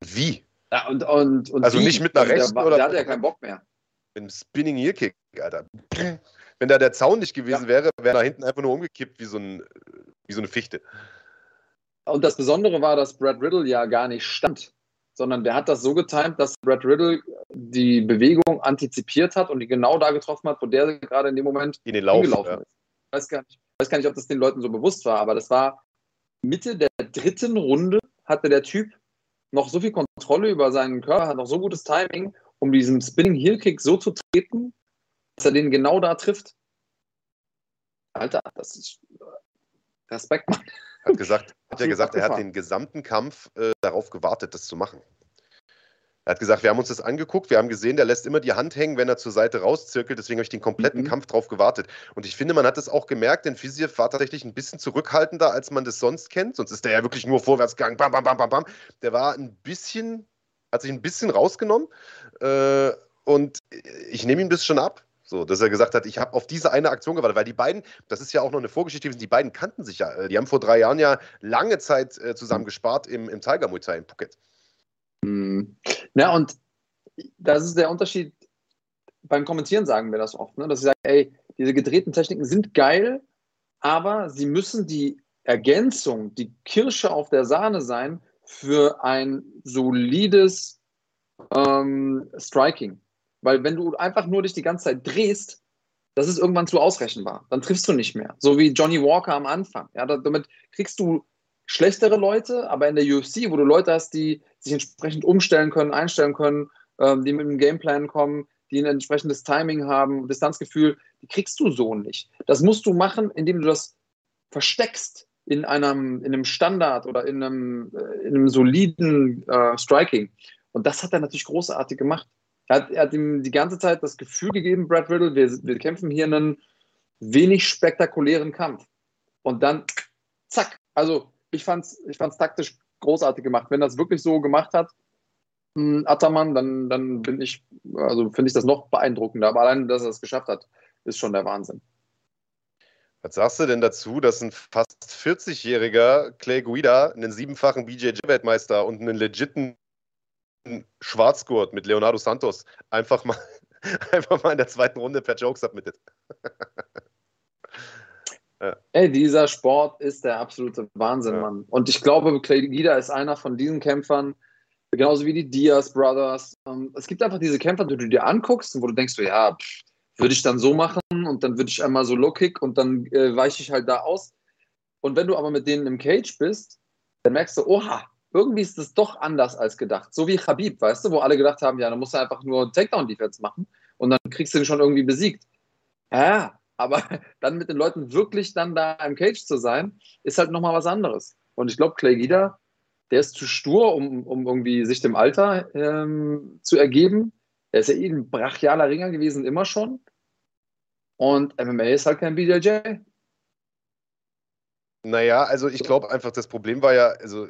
Wie? Ja, und, und, und also wie? nicht mit einer Also rechten der, oder Der hatte ja keinen Bock mehr. Mit einem Spinning Heel Kick, Alter. Wenn da der Zaun nicht gewesen wäre, wäre da hinten einfach nur umgekippt wie so, ein, wie so eine Fichte. Und das Besondere war, dass Brad Riddle ja gar nicht stand, sondern der hat das so getimt, dass Brad Riddle die Bewegung antizipiert hat und die genau da getroffen hat, wo der gerade in dem Moment In den Lauf. hingelaufen Ja. ist. Ich weiß, gar nicht, ich weiß gar nicht, ob das den Leuten so bewusst war, aber das war Mitte der dritten Runde hatte der Typ noch so viel Kontrolle über seinen Körper, hat noch so gutes Timing, um diesen Spinning Heel Kick so zu treten, dass er den genau da trifft. Alter, das ist Respekt, Mann. Er hat, gesagt, hat ja gesagt, er hat den gesamten Kampf äh, darauf gewartet, das zu machen. Er hat gesagt, wir haben uns das angeguckt, wir haben gesehen, der lässt immer die Hand hängen, wenn er zur Seite rauszirkelt, deswegen habe ich den kompletten Mhm. Kampf drauf gewartet. Und ich finde, man hat es auch gemerkt, denn Fiziev war tatsächlich ein bisschen zurückhaltender, als man das sonst kennt. Sonst ist der ja wirklich nur vorwärts gegangen, bam, bam, bam, bam, bam. Der war ein bisschen, hat sich ein bisschen rausgenommen. Äh, und ich nehme ihm das schon ab. So, dass er gesagt hat, ich habe auf diese eine Aktion gewartet, weil die beiden, das ist ja auch noch eine Vorgeschichte die beiden kannten sich ja. Äh, Die haben vor drei Jahren ja lange Zeit äh, zusammen gespart im, im Tiger Muay Thai in Phuket. Mhm. Ja, und das ist der Unterschied. Beim Kommentieren sagen wir das oft, ne? dass sie sagen, ey, diese gedrehten Techniken sind geil, aber sie müssen die Ergänzung, die Kirsche auf der Sahne sein für ein solides ähm, Striking. Weil wenn du einfach nur dich die ganze Zeit drehst, das ist irgendwann zu ausrechenbar. Dann triffst du nicht mehr. So wie Johnny Walker am Anfang. Ja, da- damit kriegst du schlechtere Leute, aber in der UFC, wo du Leute hast, die sich entsprechend umstellen können, einstellen können, ähm, die mit einem Gameplan kommen, die ein entsprechendes Timing haben, Distanzgefühl, die kriegst du so nicht. Das musst du machen, indem du das versteckst in einem, in einem Standard oder in einem, äh, in einem soliden äh, Striking. Und das hat er natürlich großartig gemacht. Er hat, er hat ihm die ganze Zeit das Gefühl gegeben, Brad Riddle, wir, wir kämpfen hier einen wenig spektakulären Kampf. Und dann, zack. Also, ich fand es ich fand's taktisch großartig gemacht. Wenn das wirklich so gemacht hat, mh, Ataman, dann, dann bin ich, also finde ich das noch beeindruckender. Aber allein, dass er es geschafft hat, ist schon der Wahnsinn. Was sagst du denn dazu, dass ein fast 40-jähriger Clay Guida einen siebenfachen BJJ-Weltmeister und einen legiten Schwarzgurt mit Leonardo Santos einfach mal, (laughs) einfach mal in der zweiten Runde per Joke submitted? (laughs) Ey, dieser Sport ist der absolute Wahnsinn, Ja. Mann. Und ich glaube, Clay Guida ist einer von diesen Kämpfern, genauso wie die Diaz Brothers. Ähm, Es gibt einfach diese Kämpfer, die du dir anguckst und wo du denkst, so, ja, pff, würde ich dann so machen und dann würde ich einmal so Low-Kick und dann äh, weiche ich halt da aus. Und wenn du aber mit denen im Cage bist, dann merkst du, oha, irgendwie ist das doch anders als gedacht. So wie Khabib, weißt du, wo alle gedacht haben, ja, dann musst du einfach nur Takedown-Defense machen und dann kriegst du ihn schon irgendwie besiegt. Ja, aber (laughs) dann mit den Leuten wirklich dann da im Cage zu sein, ist halt nochmal was anderes. Und ich glaube, Clay Guida, der ist zu stur, um, um irgendwie sich dem Alter ähm, zu ergeben. Er ist ja eh ein brachialer Ringer gewesen, immer schon. Und MMA ist halt kein BJJ. Naja, also ich glaube einfach, das Problem war ja, also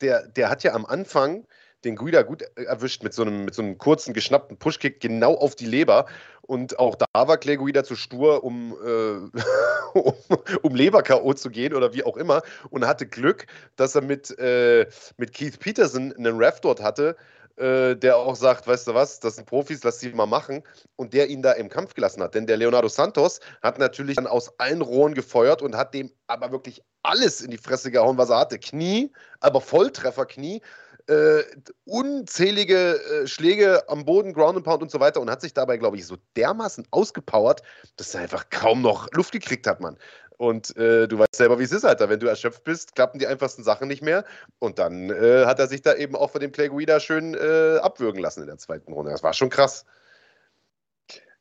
der, der hat ja am Anfang den Guida gut erwischt mit so einem, mit so einem kurzen, geschnappten Pushkick genau auf die Leber. Und auch da war Clay Guida zu stur, um, äh, (laughs) um, um Leber-K.O. zu gehen oder wie auch immer. Und hatte Glück, dass er mit, äh, mit Keith Peterson einen Ref dort hatte, äh, der auch sagt, weißt du was, das sind Profis, lass sie mal machen. Und der ihn da im Kampf gelassen hat. Denn der Leonardo Santos hat natürlich dann aus allen Rohren gefeuert und hat dem aber wirklich alles in die Fresse gehauen, was er hatte. Knie, aber Volltrefferknie. Äh, unzählige äh, Schläge am Boden, Ground and Pound und so weiter und hat sich dabei, glaube ich, so dermaßen ausgepowert, dass er einfach kaum noch Luft gekriegt hat, Mann. Und äh, du weißt selber, wie es ist, Alter. Wenn du erschöpft bist, klappen die einfachsten Sachen nicht mehr. Und dann äh, hat er sich da eben auch von dem Clay Guida schön äh, abwürgen lassen in der zweiten Runde. Das war schon krass.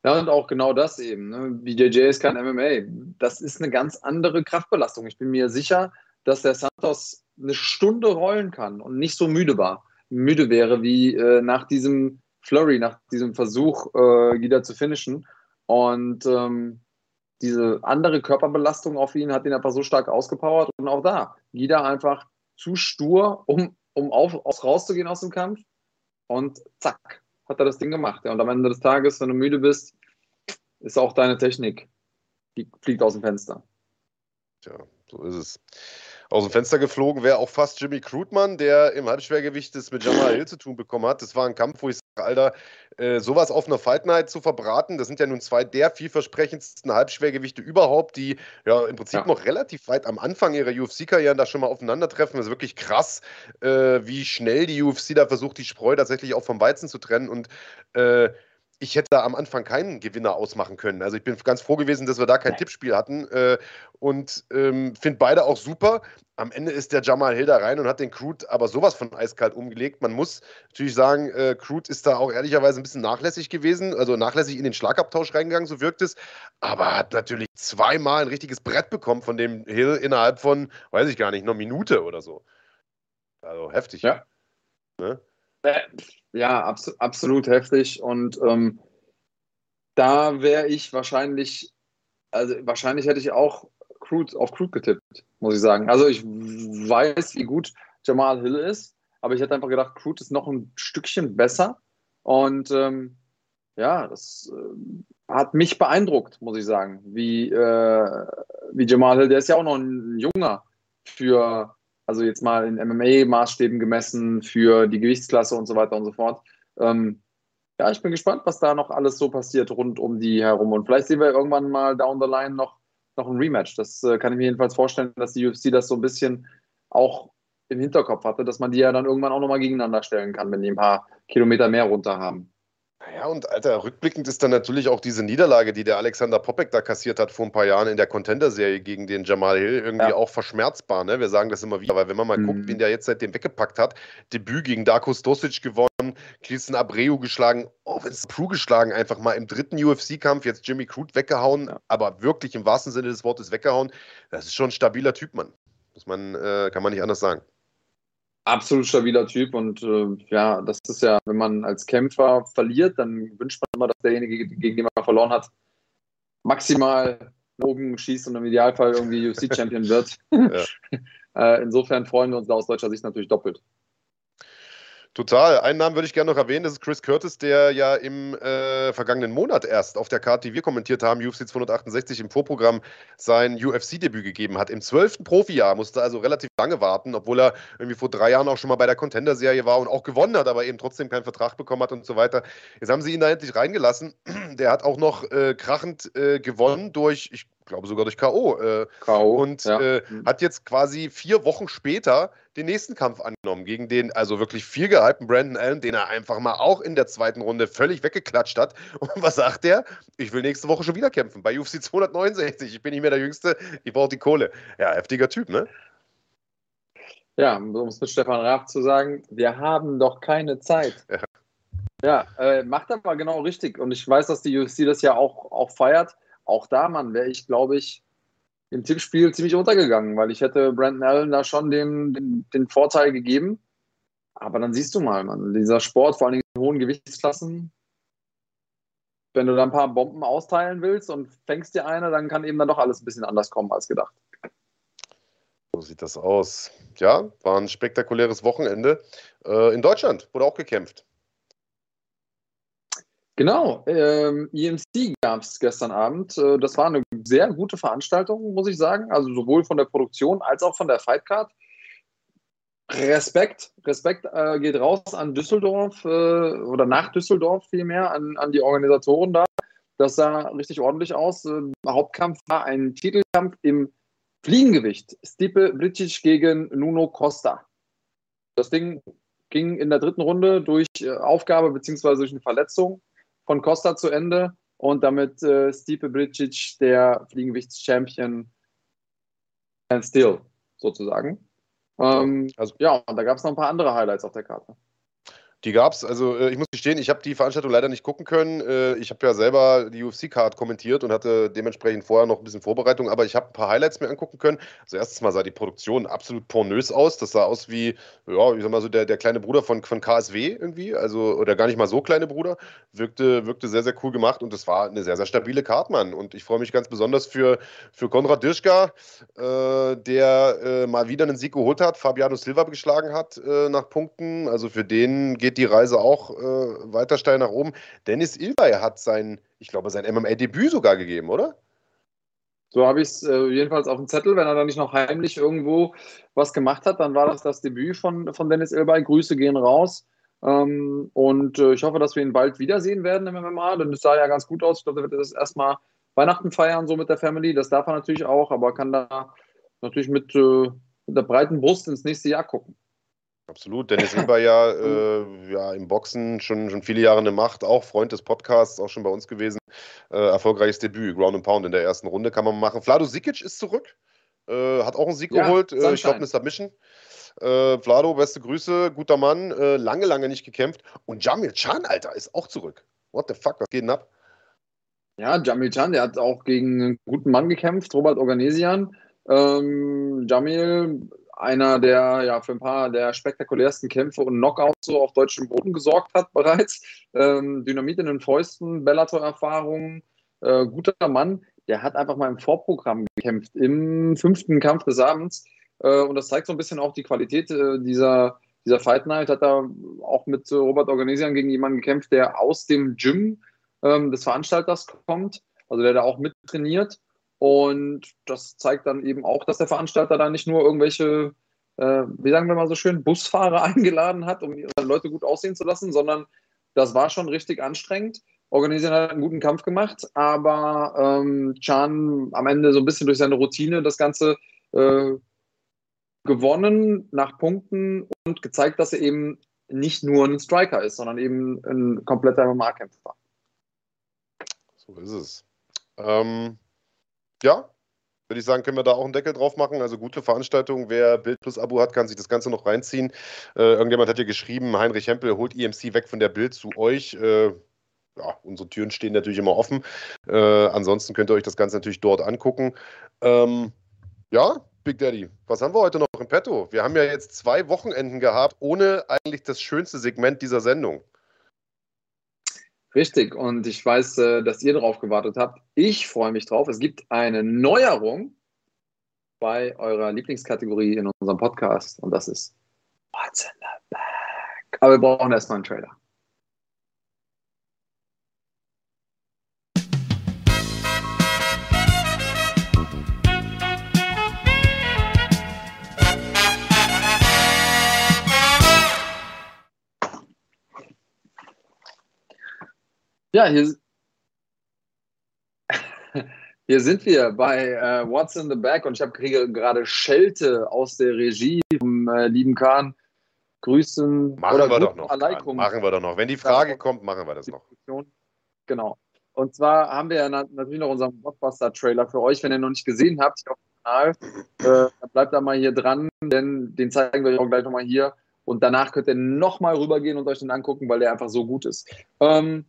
Ja, und auch genau das eben. Ne? BJJ ist kein MMA. Das ist eine ganz andere Kraftbelastung. Ich bin mir sicher, dass der Santos eine Stunde rollen kann und nicht so müde war, müde wäre wie äh, nach diesem Flurry, nach diesem Versuch, äh, wieder zu finishen. Und ähm, diese andere Körperbelastung auf ihn hat ihn einfach so stark ausgepowert. Und auch da, Gida einfach zu stur, um, um auf, aus rauszugehen aus dem Kampf. und zack, hat er das Ding gemacht. Ja, und am Ende des Tages, wenn du müde bist, ist auch deine Technik, die fliegt aus dem Fenster. Tja, so ist es. Aus dem Fenster geflogen wäre auch fast Jimmy Krutmann, der im Halbschwergewicht das mit Jamal Hill zu tun bekommen hat. Das war ein Kampf, wo ich Alter, äh, sowas auf einer Fight Night zu verbraten, das sind ja nun zwei der vielversprechendsten Halbschwergewichte überhaupt, die ja im Prinzip ja. noch relativ weit am Anfang ihrer UFC-Karrieren da schon mal aufeinandertreffen. Das ist wirklich krass, äh, wie schnell die UFC da versucht, die Spreu tatsächlich auch vom Weizen zu trennen und äh, ich hätte da am Anfang keinen Gewinner ausmachen können. Also ich bin ganz froh gewesen, dass wir da kein Tippspiel hatten äh, und ähm, finde beide auch super. Am Ende ist der Jamal Hill da rein und hat den Crude aber sowas von eiskalt umgelegt. Man muss natürlich sagen, äh, Crude ist da auch ehrlicherweise ein bisschen nachlässig gewesen, also nachlässig in den Schlagabtausch reingegangen, so wirkt es, aber hat natürlich zweimal ein richtiges Brett bekommen von dem Hill innerhalb von, weiß ich gar nicht, einer Minute oder so. Also heftig. Ja. Ne? Äh, ja, abs absolut heftig. Und ähm, da wäre ich wahrscheinlich, also wahrscheinlich hätte ich auch Crude, auf Crude getippt, muss ich sagen. Also ich weiß, wie gut Jamal Hill ist, aber ich hätte einfach gedacht, Crude ist noch ein Stückchen besser. Und ähm, ja, das äh, hat mich beeindruckt, muss ich sagen, wie, äh, wie Jamal Hill, der ist ja auch noch ein junger für also jetzt mal in MMA-Maßstäben gemessen für die Gewichtsklasse und so weiter und so fort. Ähm, ja, ich bin gespannt, was da noch alles so passiert rund um die herum. Und vielleicht sehen wir irgendwann mal down the line noch, noch ein Rematch. Das äh, kann ich mir jedenfalls vorstellen, dass die UFC das so ein bisschen auch im Hinterkopf hatte, dass man die ja dann irgendwann auch nochmal gegeneinander stellen kann, wenn die ein paar Kilometer mehr runter haben. Ja, und Alter, rückblickend ist dann natürlich auch diese Niederlage, die der Alexander Popek da kassiert hat vor ein paar Jahren in der Contender-Serie gegen den Jamal Hill, irgendwie ja. auch verschmerzbar. Ne? Wir sagen das immer wieder, weil wenn man mal mhm. guckt, wen der jetzt seitdem weggepackt hat, Debüt gegen Darko Stosic gewonnen, Cliston Abreu geschlagen, oh, Vince Prue geschlagen, einfach mal im dritten UFC-Kampf, jetzt Jimmy Crude weggehauen, ja. aber wirklich im wahrsten Sinne des Wortes weggehauen. Das ist schon ein stabiler Typ, Mann. Muss man, äh, kann man nicht anders sagen absolut stabiler Typ und äh, ja, das ist ja, wenn man als Kämpfer verliert, dann wünscht man immer, dass derjenige, gegen den man verloren hat, maximal Bogen schießt und im Idealfall irgendwie UFC-Champion wird. (laughs) äh, insofern freuen wir uns da aus deutscher Sicht natürlich doppelt. Total. Einen Namen würde ich gerne noch erwähnen, das ist Chris Curtis, der ja im äh, vergangenen Monat erst auf der Karte, die wir kommentiert haben, UFC 268 im Vorprogramm, sein UFC-Debüt gegeben hat. Im zwölften Profijahr musste also relativ lange warten, obwohl er irgendwie vor drei Jahren auch schon mal bei der Contender-Serie war und auch gewonnen hat, aber eben trotzdem keinen Vertrag bekommen hat und so weiter. Jetzt haben sie ihn da endlich reingelassen. (clears throat) Der hat auch noch äh, krachend äh, gewonnen durch, ich glaube sogar durch K.O. Äh, K.O. Und ja. äh, mhm. hat jetzt quasi vier Wochen später den nächsten Kampf angenommen gegen den also wirklich viel gehypten Brandon Allen, den er einfach mal auch in der zweiten Runde völlig weggeklatscht hat. (laughs) Und was sagt er? Ich will nächste Woche schon wieder kämpfen bei UFC 269. Ich bin nicht mehr der Jüngste, ich brauche die Kohle. Ja, heftiger Typ, ne? Ja, um es mit Stefan Raab zu sagen, wir haben doch keine Zeit. Ja, ja äh, macht aber genau richtig. Und ich weiß, dass die UFC das ja auch, auch feiert auch da, Mann, wäre ich, glaube ich, im Tippspiel ziemlich untergegangen, weil ich hätte Brandon Allen da schon den, den, den, Vorteil gegeben. Aber dann siehst du mal, Mann, dieser Sport, vor allem in hohen Gewichtsklassen, wenn du da ein paar Bomben austeilen willst und fängst dir eine, dann kann eben dann doch alles ein bisschen anders kommen als gedacht. So sieht das aus. Ja, war ein spektakuläres Wochenende. Äh, in Deutschland wurde auch gekämpft. Genau, ähm, EMC gab es gestern Abend. Äh, das war eine sehr gute Veranstaltung, muss ich sagen. Also sowohl von der Produktion als auch von der Fightcard. Respekt, Respekt äh, geht raus an Düsseldorf äh, oder nach Düsseldorf vielmehr, an, an die Organisatoren da. Das sah richtig ordentlich aus. Äh, Hauptkampf war ein Titelkampf im Fliegengewicht. Stipe Bricic gegen Nuno Costa. Das Ding ging in der dritten Runde durch äh, Aufgabe bzw. durch eine Verletzung von Costa zu Ende und damit äh, Stipe Bricic der Fliegengewichts-Champion and still sozusagen. Ähm, also, ja, und da gab es noch ein paar andere Highlights auf der Karte. Die gab es. Also äh, ich muss gestehen, ich habe die Veranstaltung leider nicht gucken können. Äh, ich habe ja selber die UFC-Card kommentiert und hatte dementsprechend vorher noch ein bisschen Vorbereitung, aber ich habe ein paar Highlights mir angucken können. Also erstens mal sah die Produktion absolut pornös aus. Das sah aus wie, ja, ich sag mal so, der, der kleine Bruder von, von KSW irgendwie, also oder gar nicht mal so kleine Bruder. Wirkte, wirkte sehr, sehr cool gemacht und das war eine sehr, sehr stabile Card, Mann. Und ich freue mich ganz besonders für, für Konrad Dirschka, äh, der äh, mal wieder einen Sieg geholt hat, Fabiano Silva geschlagen hat äh, nach Punkten. Also für den geht die Reise auch äh, weiter steil nach oben. Dennis Ilbay hat sein, ich glaube, sein MMA-Debüt sogar gegeben, oder? So habe ich es äh, jedenfalls auf dem Zettel. Wenn er da nicht noch heimlich irgendwo was gemacht hat, dann war das das Debüt von, von Dennis Ilbay. Grüße gehen raus. Ähm, und äh, ich hoffe, dass wir ihn bald wiedersehen werden im MMA, denn es sah ja ganz gut aus. Ich glaube, er wird das erstmal Weihnachten feiern, so mit der Family. Das darf er natürlich auch, aber kann da natürlich mit, äh, mit der breiten Brust ins nächste Jahr gucken. Absolut. Dennis Silber ja, (laughs) äh, ja im Boxen schon, schon viele Jahre eine Macht, auch Freund des Podcasts, auch schon bei uns gewesen. Äh, erfolgreiches Debüt, Ground and Pound in der ersten Runde kann man machen. Vlado Sikic ist zurück, äh, hat auch einen Sieg ja, geholt, äh, ich glaube eine Submission. Äh, Vlado, beste Grüße, guter Mann, äh, lange, lange nicht gekämpft. Und Jamil Chan, Alter, ist auch zurück. What the fuck, was geht denn ab? Ja, Jamil Chan, der hat auch gegen einen guten Mann gekämpft, Robert Organisian. Ähm, Jamil einer, der ja für ein paar der spektakulärsten Kämpfe und Knockouts so auf deutschem Boden gesorgt hat bereits. Ähm, Dynamit in den Fäusten, Bellator-Erfahrungen, äh, guter Mann. Der hat einfach mal im Vorprogramm gekämpft, im fünften Kampf des Abends. Äh, und das zeigt so ein bisschen auch die Qualität äh, dieser, dieser Fight Night. Hat er auch mit Robert Organisian gegen jemanden gekämpft, der aus dem Gym ähm, des Veranstalters kommt, also der da auch mit trainiert. Und das zeigt dann eben auch, dass der Veranstalter da nicht nur irgendwelche, äh, wie sagen wir mal so schön, Busfahrer (laughs) eingeladen hat, um ihre Leute gut aussehen zu lassen, sondern das war schon richtig anstrengend. Organisieren hat einen guten Kampf gemacht, aber ähm, Chan am Ende so ein bisschen durch seine Routine das Ganze äh, gewonnen nach Punkten und gezeigt, dass er eben nicht nur ein Striker ist, sondern eben ein kompletter MMA-Kämpfer. So ist es. Ähm, ja, würde ich sagen, können wir da auch einen Deckel drauf machen. Also gute Veranstaltung. Wer Bild plus Abo hat, kann sich das Ganze noch reinziehen. Äh, irgendjemand hat ja geschrieben, Heinrich Hempel holt EMC weg von der Bild zu euch. Äh, ja, unsere Türen stehen natürlich immer offen. Äh, ansonsten könnt ihr euch das Ganze natürlich dort angucken. Ähm, ja, Big Daddy, was haben wir heute noch im Petto? Wir haben ja jetzt zwei Wochenenden gehabt, ohne eigentlich das schönste Segment dieser Sendung. Richtig, und ich weiß, äh, dass ihr darauf gewartet habt. Ich freue mich drauf. Es gibt eine Neuerung bei eurer Lieblingskategorie in unserem Podcast und das ist What's in the Bag. Aber wir brauchen erstmal einen Trailer. Ja, hier, (laughs) hier sind wir bei uh, What's in the Back und ich habe gerade Schelte aus der Regie vom äh, lieben Kahn. Grüßen. Machen wir doch noch. Machen wir doch noch. Wenn die Frage kommt, machen wir das noch. Genau. Und zwar haben wir ja natürlich noch unseren Blockbuster-Trailer für euch, wenn ihr noch nicht gesehen habt, auf dem Kanal. Äh, dann bleibt da mal hier dran, denn den zeigen wir euch auch gleich nochmal hier. Und danach könnt ihr nochmal rübergehen und euch den angucken, weil der einfach so gut ist. Ähm,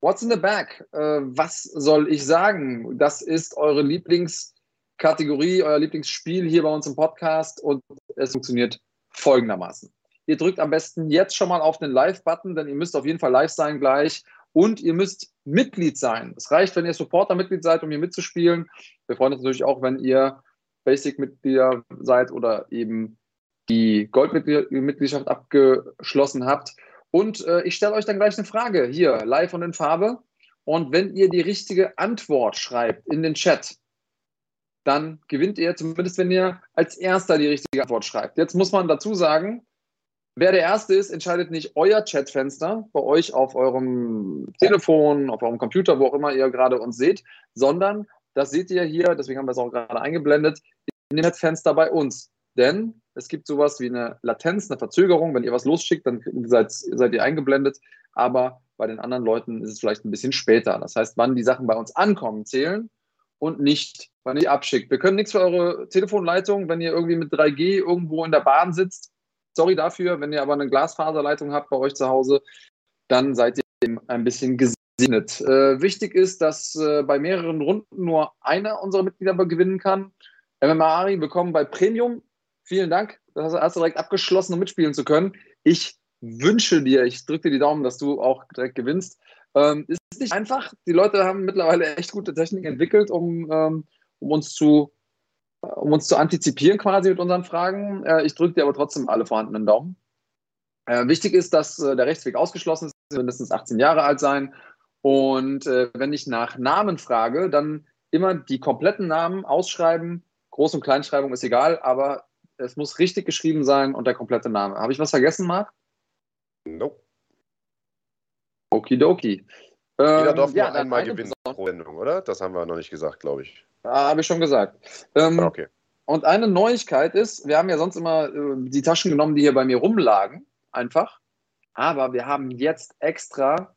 What's in the Bag? Äh, was soll ich sagen? Das ist eure Lieblingskategorie, euer Lieblingsspiel hier bei uns im Podcast und es funktioniert folgendermaßen. Ihr drückt am besten jetzt schon mal auf den Live-Button, denn ihr müsst auf jeden Fall live sein gleich und ihr müsst Mitglied sein. Es reicht, wenn ihr Supporter-Mitglied seid, um hier mitzuspielen. Wir freuen uns natürlich auch, wenn ihr Basic-Mitglieder seid oder eben die Goldmitgliedschaft abgeschlossen habt. Und äh, ich stelle euch dann gleich eine Frage hier, live und in Farbe. Und wenn ihr die richtige Antwort schreibt in den Chat, dann gewinnt ihr, zumindest wenn ihr als Erster die richtige Antwort schreibt. Jetzt muss man dazu sagen, wer der Erste ist, entscheidet nicht euer Chatfenster bei euch auf eurem Telefon, auf eurem Computer, wo auch immer ihr gerade uns seht, sondern das seht ihr hier, deswegen haben wir es auch gerade eingeblendet, in dem Chatfenster bei uns. Denn es gibt sowas wie eine Latenz, eine Verzögerung. Wenn ihr was losschickt, dann seid, seid ihr eingeblendet. Aber bei den anderen Leuten ist es vielleicht ein bisschen später. Das heißt, wann die Sachen bei uns ankommen, zählen und nicht, wann ihr abschickt. Wir können nichts für eure Telefonleitung, wenn ihr irgendwie mit 3G irgendwo in der Bahn sitzt. Sorry dafür. Wenn ihr aber eine Glasfaserleitung habt bei euch zu Hause, dann seid ihr ein bisschen gesegnet. Äh, wichtig ist, dass äh, bei mehreren Runden nur einer unserer Mitglieder gewinnen kann. MMA Ari bekommen bei Premium vielen Dank. Das hast du direkt abgeschlossen, um mitspielen zu können. Ich wünsche dir, ich drücke dir die Daumen, dass du auch direkt gewinnst. Ähm, ist nicht einfach. Die Leute haben mittlerweile echt gute Technik entwickelt, um, ähm, um uns zu um uns zu antizipieren quasi mit unseren Fragen. Äh, ich drücke dir aber trotzdem alle vorhandenen Daumen. Äh, wichtig ist, dass äh, der Rechtsweg ausgeschlossen ist, mindestens 18 Jahre alt sein. Und äh, wenn ich nach Namen frage, dann immer die kompletten Namen ausschreiben. Groß- und Kleinschreibung ist egal, aber es muss richtig geschrieben sein und der komplette Name. Habe ich was vergessen, Marc? Nope. Okidoki. Jeder Ähm, darf ja, nur dann einmal eine gewinnen pro Sendung, oder? Das haben wir noch nicht gesagt, glaube ich. Ah, Habe ich schon gesagt. Ähm, Ah, Okay. Und eine Neuigkeit ist, wir haben ja sonst immer äh, die Taschen genommen, die hier bei mir rumlagen, einfach. Aber wir haben jetzt extra,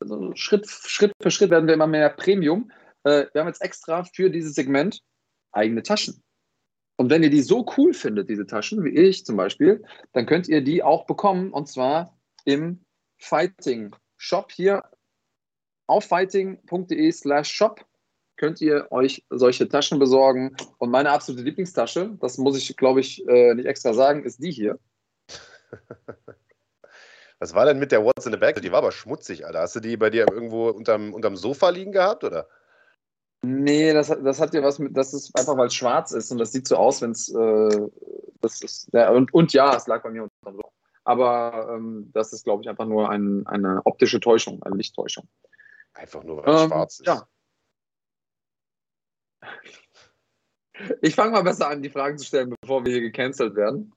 also Schritt, Schritt für Schritt werden wir immer mehr Premium. Äh, wir haben jetzt extra für dieses Segment eigene Taschen. Und wenn ihr die so cool findet, diese Taschen, wie ich zum Beispiel, dann könnt ihr die auch bekommen und zwar im Fighting Shop hier auf fighting.de slash shop könnt ihr euch solche Taschen besorgen. Und meine absolute Lieblingstasche, das muss ich, glaube ich, äh, nicht extra sagen, ist die hier. (laughs) Was war denn mit der What's in the Bag? Die war aber schmutzig, Alter. Hast du die bei dir irgendwo unterm, unterm Sofa liegen gehabt, oder? Nee, das, hat- das hat ja was mit, das ist einfach, weil es schwarz ist und das sieht so aus, wenn es, äh, das ist, ja, und, und ja, es lag bei mir unterm Sofa. Aber ähm, das ist, glaube ich, einfach nur ein, eine optische Täuschung, eine Lichttäuschung. Einfach nur, weil es Ähm, schwarz ist. ja. Ich fange mal besser an, die Fragen zu stellen, bevor wir hier gecancelt werden.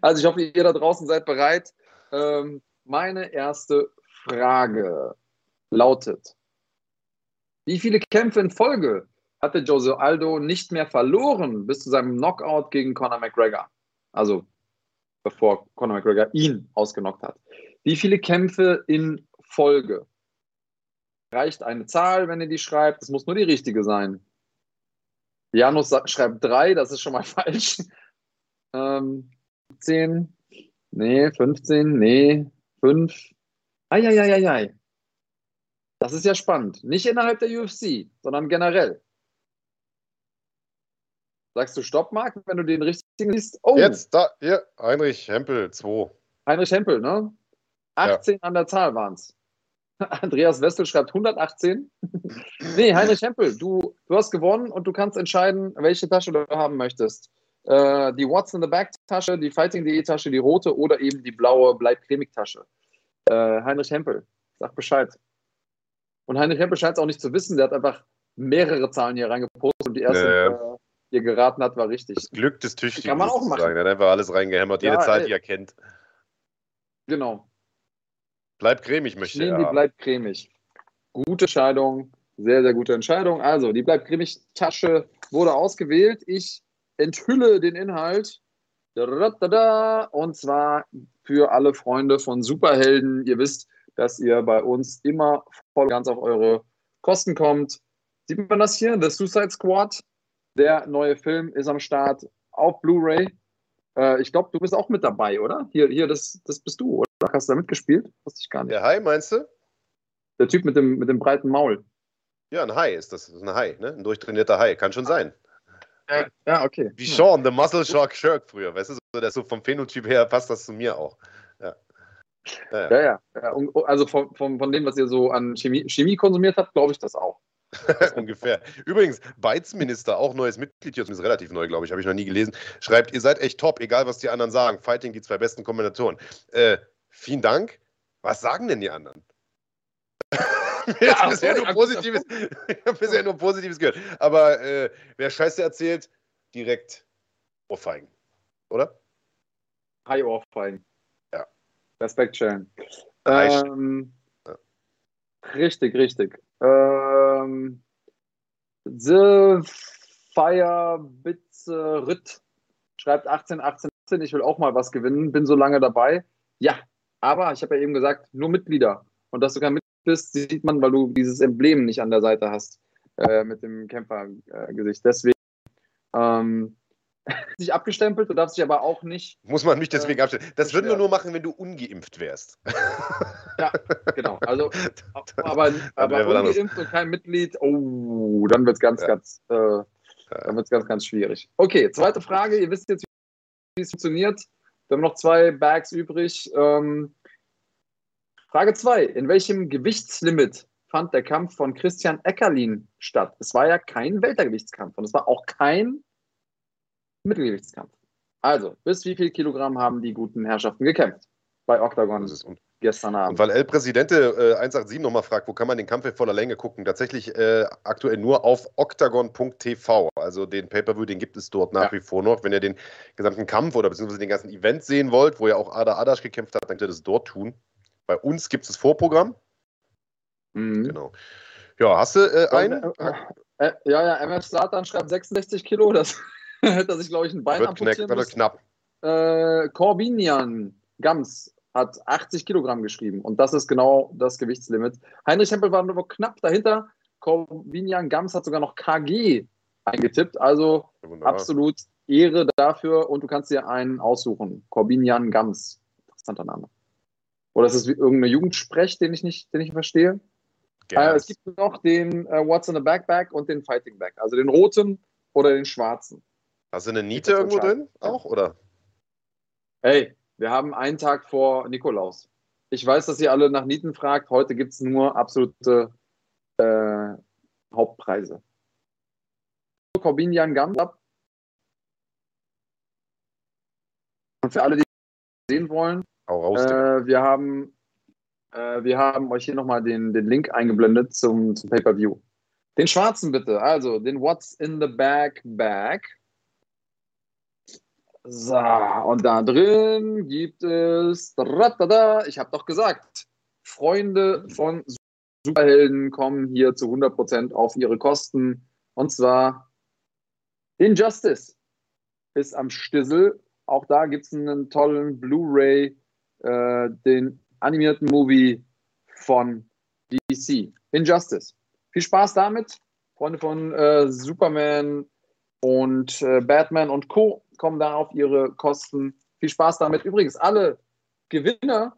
Also ich hoffe, ihr da draußen seid bereit. Ähm, meine erste Frage lautet, wie viele Kämpfe in Folge hatte Jose Aldo nicht mehr verloren bis zu seinem Knockout gegen Conor McGregor? Also bevor Conor McGregor ihn ausgenockt hat. Wie viele Kämpfe in Folge? Reicht eine Zahl, wenn ihr die schreibt. Es muss nur die richtige sein. Janus schreibt drei, das ist schon mal (laughs) falsch. Ähm, 10, nee, 15, nee, 5. Eieieiei. Das ist ja spannend. Nicht innerhalb der UFC, sondern generell. Sagst du Stopp, Marc, wenn du den richtigen siehst? Oh, Jetzt, da, hier, Heinrich Hempel, 2. Heinrich Hempel, ne? 18 an der Zahl waren es. (laughs) Andreas Wessel schreibt 118. (laughs) nee, Heinrich Hempel, du, du hast gewonnen und du kannst entscheiden, welche Tasche du haben möchtest. Äh, die What's in the Back Tasche, die Fighting.de Tasche, die rote oder eben die blaue Bleib cremig Tasche. Äh, Heinrich Hempel, sag Bescheid. Und Heinrich Hempel scheint es auch nicht zu wissen, der hat einfach mehrere Zahlen hier reingepostet und die erste, Ja, ja. die er geraten hat, war richtig. Das Glück des Tüchtigen. Kann man auch machen. sozusagen. Er hat einfach alles reingehämmert, jede Ja, Zahl, ey. die er kennt. Genau. Bleib cremig, möchte Nehmen er. die bleibt cremig. Gute Entscheidung, sehr, sehr gute Entscheidung. Also, die bleibt cremig Tasche wurde ausgewählt. Ich enthülle den Inhalt. Und zwar für alle Freunde von Superhelden. Ihr wisst, dass ihr bei uns immer voll ganz auf eure Kosten kommt. Sieht man das hier? The Suicide Squad. Der neue Film ist am Start auf Blu-ray. Äh, ich glaube, du bist auch mit dabei, oder? Hier, hier das, das bist du, oder? Hast du da mitgespielt? Wusste ich gar nicht. Der Hai, meinst du? Der Typ mit dem, mit dem breiten Maul. Ja, ein Hai ist das. das ist ein Hai, ne? Ein durchtrainierter Hai. Kann schon sein. Ja, ja okay. Wie Sean, the Muscle Shark Shirk früher. Weißt du, so, der so vom Phänotyp her passt das zu mir auch. Ja. Ja, ja. Ja, und- Also von, von, von dem, was ihr so an Chemie, Chemie konsumiert habt, glaube ich das auch. (laughs) Ungefähr. Übrigens, Beizminister, auch neues Mitglied hier, ist relativ neu, glaube ich, habe ich noch nie gelesen, schreibt, ihr seid echt top, egal was die anderen sagen. Fighting, die zwei besten Kombinatoren. Äh, vielen Dank. Was sagen denn die anderen? Ich (laughs) Ja, habe bisher, nur Positives- (laughs) bisher nur Positives gehört. Aber äh, wer Scheiße erzählt, direkt ohrfeigen. Oder? High Ohrfeigen. Respekt. High- Ähm, Ja. Richtig, richtig. Ähm, The Fire Bitze Ritt schreibt 18, 18, 18. Ich will auch mal was gewinnen. Bin so lange dabei. Ja, aber ich habe ja eben gesagt, nur Mitglieder. Und dass du kein Mitglied bist, sieht man, weil du dieses Emblem nicht an der Seite hast äh, mit dem Kämpfergesicht. Deswegen ähm, dich abgestempelt. Du darfst dich aber auch nicht Muss man mich deswegen abstellen. Das würden wir nur machen, wenn du ungeimpft wärst. Ja, genau. Also, (laughs) aber, aber ungeimpft und kein Mitglied, oh, dann wird es ganz, Ja. ganz, äh, dann wird's ganz, ganz schwierig. Okay, zweite Frage. Ihr wisst jetzt, wie es funktioniert. Wir haben noch zwei Bags übrig. Ähm, Frage 2. In welchem Gewichtslimit fand der Kampf von Christian Eckerlin statt? Es war ja kein Weltergewichtskampf und es war auch kein Mittelgewichtskampf. Also, bis wie viel Kilogramm haben die guten Herrschaften gekämpft? bei Octagon gestern Abend. Und weil El Presidente äh, 187 nochmal fragt, wo kann man den Kampf in voller Länge gucken? Tatsächlich äh, aktuell nur auf octagon.tv. Also den Pay-Per-View, den gibt es dort nach ja. wie vor noch. Wenn ihr den gesamten Kampf oder beziehungsweise den ganzen Event sehen wollt, wo ja auch Ada Adasch gekämpft hat, dann könnt ihr das dort tun. Bei uns gibt es das Vorprogramm. Mhm. Genau. Ja, hast du äh, einen? Äh, äh, ja, ja, MS Slatan schreibt 66 Kilo. Das (laughs) hätte er sich, glaube ich, ein Bein wird amputieren knack, Wird knapp. Äh, Corbinian Gams hat 80 Kilogramm geschrieben und das ist genau das Gewichtslimit. Heinrich Hempel war nur knapp dahinter. Corbinian Gams hat sogar noch KG eingetippt. Also Wunderbar. absolut Ehre dafür und du kannst dir einen aussuchen. Corbinian Gams. Interessanter Name. Oder ist es irgendeine Jugendsprech, den ich nicht, den ich verstehe? Äh, es gibt noch den äh, What's in the Backpack und den Fighting Back. Also den roten oder den schwarzen. Hast du eine Niete irgendwo drin auch, oder? Hey, wir haben einen Tag vor Nikolaus. Ich weiß, dass ihr alle nach Nieten fragt. Heute gibt es nur absolute äh, Hauptpreise. Corbinian Gams ab. Und für alle, die sehen wollen, raus, äh, wir haben äh, wir haben euch hier nochmal den, den Link eingeblendet zum, zum Pay-Per-View. Den schwarzen bitte, also den What's in the Bag Bag. So, und da drin gibt es, ich habe doch gesagt, Freunde von Superhelden kommen hier zu 100% auf ihre Kosten. Und zwar Injustice ist am Stissel. Auch da gibt es einen tollen Blu-ray, äh, den animierten Movie von DC. Injustice. Viel Spaß damit. Freunde von äh, Superman und äh, Batman und Co. kommen da auf ihre Kosten. Viel Spaß damit. Übrigens, alle Gewinner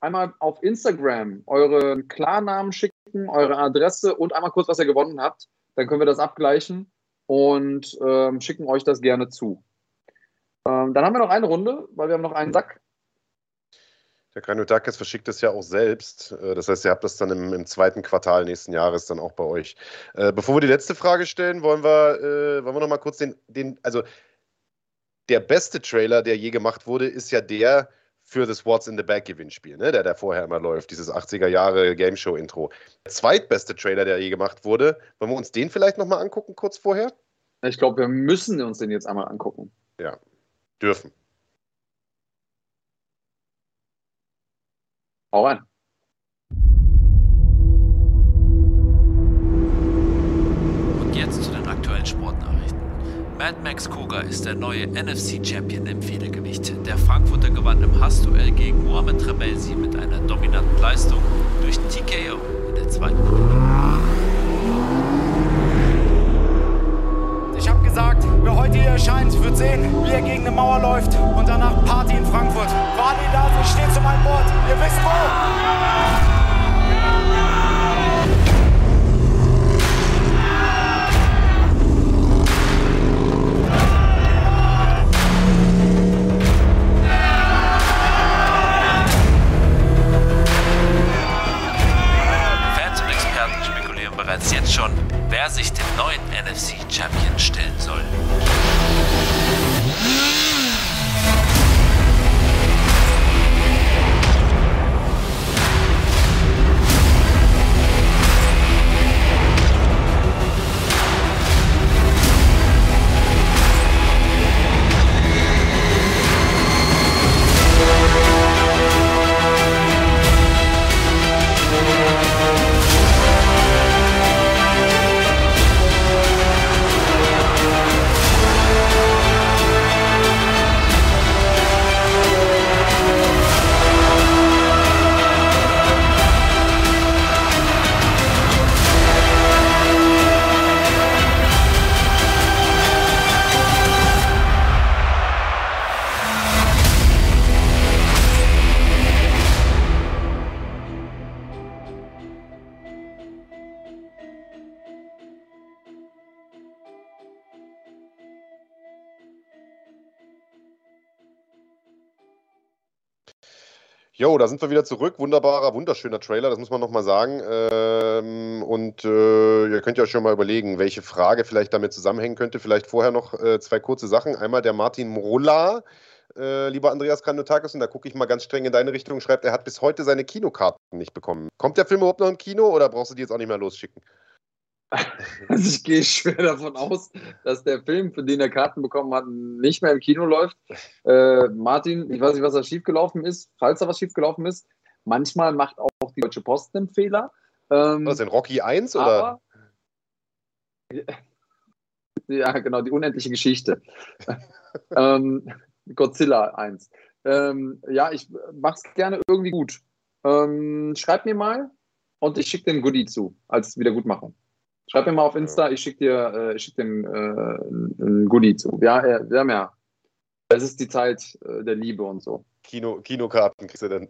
einmal auf Instagram euren Klarnamen schicken, eure Adresse und einmal kurz, was ihr gewonnen habt. Dann können wir das abgleichen und ähm, schicken euch das gerne zu. Ähm, dann haben wir noch eine Runde, weil wir haben noch einen Sack der Granutakis verschickt es ja auch selbst. Äh, das heißt, ihr habt das dann im, im, zweiten Quartal nächsten Jahres dann auch bei euch. Äh, bevor wir die letzte Frage stellen, wollen wir, äh, wollen wir noch mal kurz den, den, also der beste Trailer, der je gemacht wurde, ist ja der für das What's in the Back Gewinnspiel, ne? der da vorher immer läuft, dieses 80er Jahre Game Show Intro. Der zweitbeste Trailer, der je gemacht wurde, wollen wir uns den vielleicht noch mal angucken kurz vorher? Ich glaube, wir müssen uns den jetzt einmal angucken. Ja, dürfen. Hau rein. Mad Max Koga ist der neue NFC-Champion im Federgewicht. Der Frankfurter gewann im Hassduell gegen Mohamed Rebelsi mit einer dominanten Leistung durch TKO in der zweiten Runde. Ich habe gesagt, wer heute hier erscheint, wird sehen, wie er gegen eine Mauer läuft und danach Party in Frankfurt. Wadi da, ich stehe zu meinem Wort. Ihr wisst wo. Bereits jetzt schon, wer sich dem neuen NFC Champion stellen soll. Jo, da sind wir wieder zurück. Wunderbarer, wunderschöner Trailer, das muss man nochmal sagen. Ähm, und äh, ihr könnt ja schon mal überlegen, welche Frage vielleicht damit zusammenhängen könnte. Vielleicht vorher noch äh, zwei kurze Sachen. Einmal der Martin Mrola äh, lieber Andreas Kranjotakis, und da gucke ich mal ganz streng in deine Richtung, schreibt, er hat bis heute seine Kinokarten nicht bekommen. Kommt der Film überhaupt noch im Kino oder brauchst du die jetzt auch nicht mehr losschicken? (laughs) Also ich gehe schwer davon aus, dass der Film, für den er Karten bekommen hat, nicht mehr im Kino läuft. Äh, Martin, ich weiß nicht, was da schiefgelaufen ist, falls da was schiefgelaufen ist. Manchmal macht auch die Deutsche Post einen Fehler. Ähm, Was denn, Rocky 1 oder? aber, (laughs) ja, genau, die unendliche Geschichte. (laughs) ähm, Godzilla 1. Ähm, ja, ich mach's gerne irgendwie gut. Ähm, schreib mir mal und ich schicke den Goodie zu, als Wiedergutmachung. Schreib mir mal auf Insta, ich schicke dir, äh, ich schick dir ein, äh, ein Goodie zu. Ja, äh, wir haben ja. Es ist die Zeit äh, der Liebe und so. Kino, Kinokarten kriegst du dann.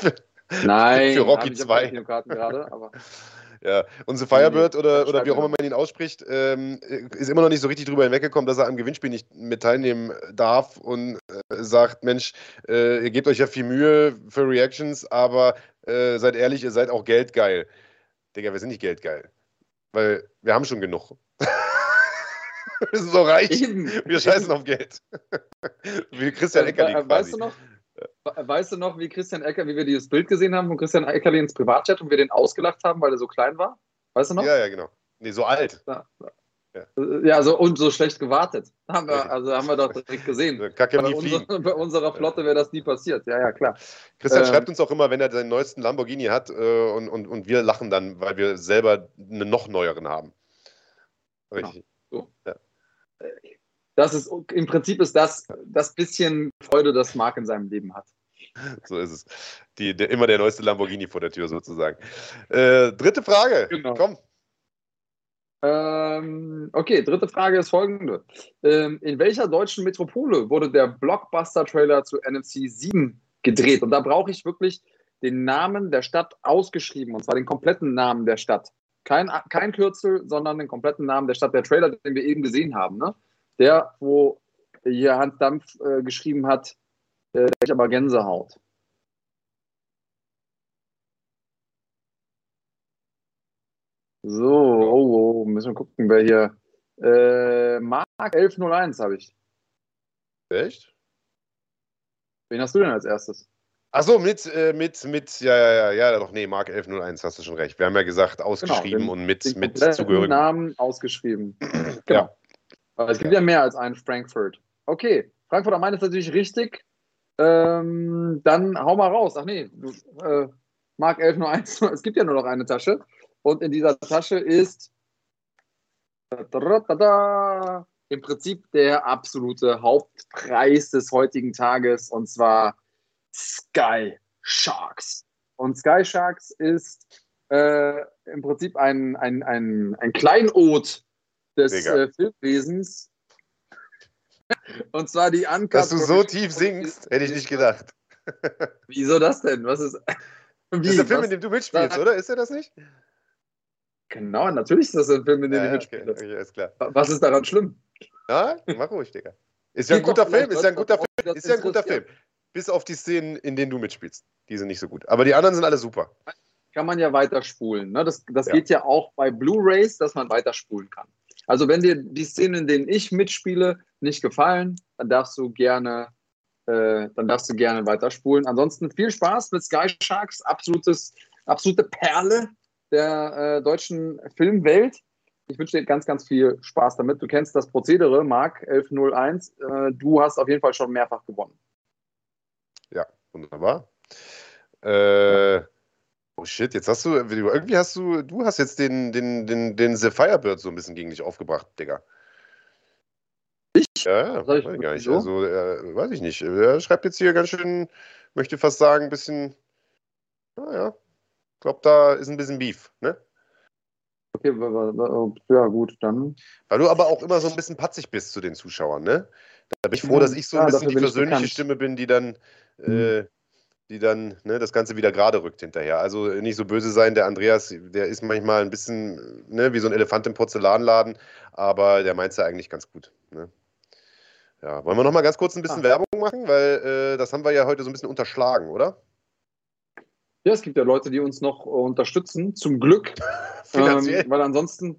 (laughs) Nein, Für Rocky hab ich 2. keine Kinokarten gerade, aber (laughs) Ja, unser Firebird oder, Ja, oder wie auch immer man ihn ausspricht, ähm, ist immer noch nicht so richtig drüber hinweggekommen, dass er am Gewinnspiel nicht mit teilnehmen darf und äh, sagt, Mensch, äh, ihr gebt euch ja viel Mühe für Reactions, aber äh, seid ehrlich, ihr seid auch geldgeil. Digga, wir sind nicht geldgeil. Weil wir haben schon genug. wir (laughs) sind so reich. eben. Wir scheißen auf Geld. (laughs) wie Christian Äh, Eckerli äh. Weißt du noch? we- Weißt du noch, wie Christian Ecker, wie wir dieses Bild gesehen haben von Christian Eckerli ins Privatchat und wir den ausgelacht haben, weil er so klein war? Weißt du noch? Ja, ja, genau. Nee, so alt. Ja, so, und so schlecht gewartet. Haben wir, also haben wir doch direkt gesehen. (laughs) Kacke Bei, unser, (laughs) bei unserer Flotte wäre das nie passiert. Ja, ja, klar. Christian Ähm, schreibt uns auch immer, wenn er seinen neuesten Lamborghini hat äh, und, und, und wir lachen dann, weil wir selber einen noch neueren haben. Richtig. Das ist im Prinzip ist das das bisschen Freude, das Marc in seinem Leben hat. So ist es. Die, der, immer der neueste Lamborghini vor der Tür sozusagen. Äh, dritte Frage. Genau. Komm. Ähm, okay, dritte Frage ist folgende. Ähm, in welcher deutschen Metropole wurde der Blockbuster-Trailer zu NFC 7 gedreht? Und da brauche ich wirklich den Namen der Stadt ausgeschrieben, und zwar den kompletten Namen der Stadt. Kein, kein Kürzel, sondern den kompletten Namen der Stadt. Der Trailer, den wir eben gesehen haben, ne? der, wo hier Hans Dampf äh, geschrieben hat, äh, ich aber Gänsehaut. So, oh, oh, müssen wir gucken, wer hier. Äh, Mark 1101 habe ich. Echt? Wen hast du denn als erstes? Achso, mit, äh, mit, mit, ja, ja, ja, ja, doch, nee, Mark 1101, hast du schon recht. Wir haben ja gesagt, ausgeschrieben den- und mit, mit zugehörigen. Namen ausgeschrieben. (clears throat) genau. Aber es gibt ja mehr als einen Frankfurt. Okay, Frankfurt am Main ist natürlich richtig. Ähm, dann hau mal raus. Ach nee, du, äh, Mark 1101, (laughs) es gibt ja nur noch eine Tasche. Und in dieser Tasche ist im Prinzip der absolute Hauptpreis des heutigen Tages und zwar Sky Sharks. Und Sky Sharks ist äh, im Prinzip ein, ein, ein, ein Kleinod des äh, Filmwesens. Und zwar die Uncut. Dass du so tief singst, hätte ich nicht gedacht. Wieso das denn? Was ist. Das ist der Film, Was? in dem du mitspielst, Da- oder? Ist er das nicht? Genau, natürlich ist das ein Film, in dem Ja, ich ja, okay, mitspiele. okay, alles klar. Was ist daran schlimm? Ja, mach ruhig, Digga. Ist ja ein guter Film, ist ja ein guter Film, ist ja ein guter. Film. Bis auf die Szenen, in denen du mitspielst. Die sind nicht so gut. Aber die anderen sind alle super. Kann man ja weiterspulen. Ne? Das, das Ja. geht ja auch bei Blu-Rays, dass man weiterspulen kann. Also, wenn dir die Szenen, in denen ich mitspiele, nicht gefallen, dann darfst du gerne, äh, dann darfst du gerne weiterspulen. Ansonsten viel Spaß mit Sky Sharks, absolutes, absolute Perle der äh, deutschen Filmwelt. Ich wünsche dir ganz, ganz viel Spaß damit. Du kennst das Prozedere, Marc 1101. Äh, du hast auf jeden Fall schon mehrfach gewonnen. Wunderbar. Äh, oh shit, jetzt hast du, irgendwie hast du, du hast jetzt den, den, den, den The Firebird so ein bisschen gegen dich aufgebracht, Digga. Ich? Ja, ja, ich weiß ich gar nicht. Also, äh, weiß ich nicht. Er schreibt jetzt hier ganz schön, möchte fast sagen, ein bisschen, naja, ich glaube, da ist ein bisschen Beef, ne? Okay, ja gut, dann Weil du aber auch immer so ein bisschen patzig bist zu den Zuschauern, ne? Da bin ich froh, dass ich so ein Ja, bisschen die persönliche bekannt. Stimme bin, die dann, äh, die dann ne, das Ganze wieder gerade rückt hinterher. Also nicht so böse sein, der Andreas, der ist manchmal ein bisschen ne, wie so ein Elefant im Porzellanladen, aber der meint es ja eigentlich ganz gut. Ne? Ja, wollen wir noch mal ganz kurz ein bisschen Ah. Werbung machen, weil äh, das haben wir ja heute so ein bisschen unterschlagen, oder? Ja, es gibt ja Leute, die uns noch äh, unterstützen, zum Glück. (laughs) Finanziell. Ähm, weil ansonsten,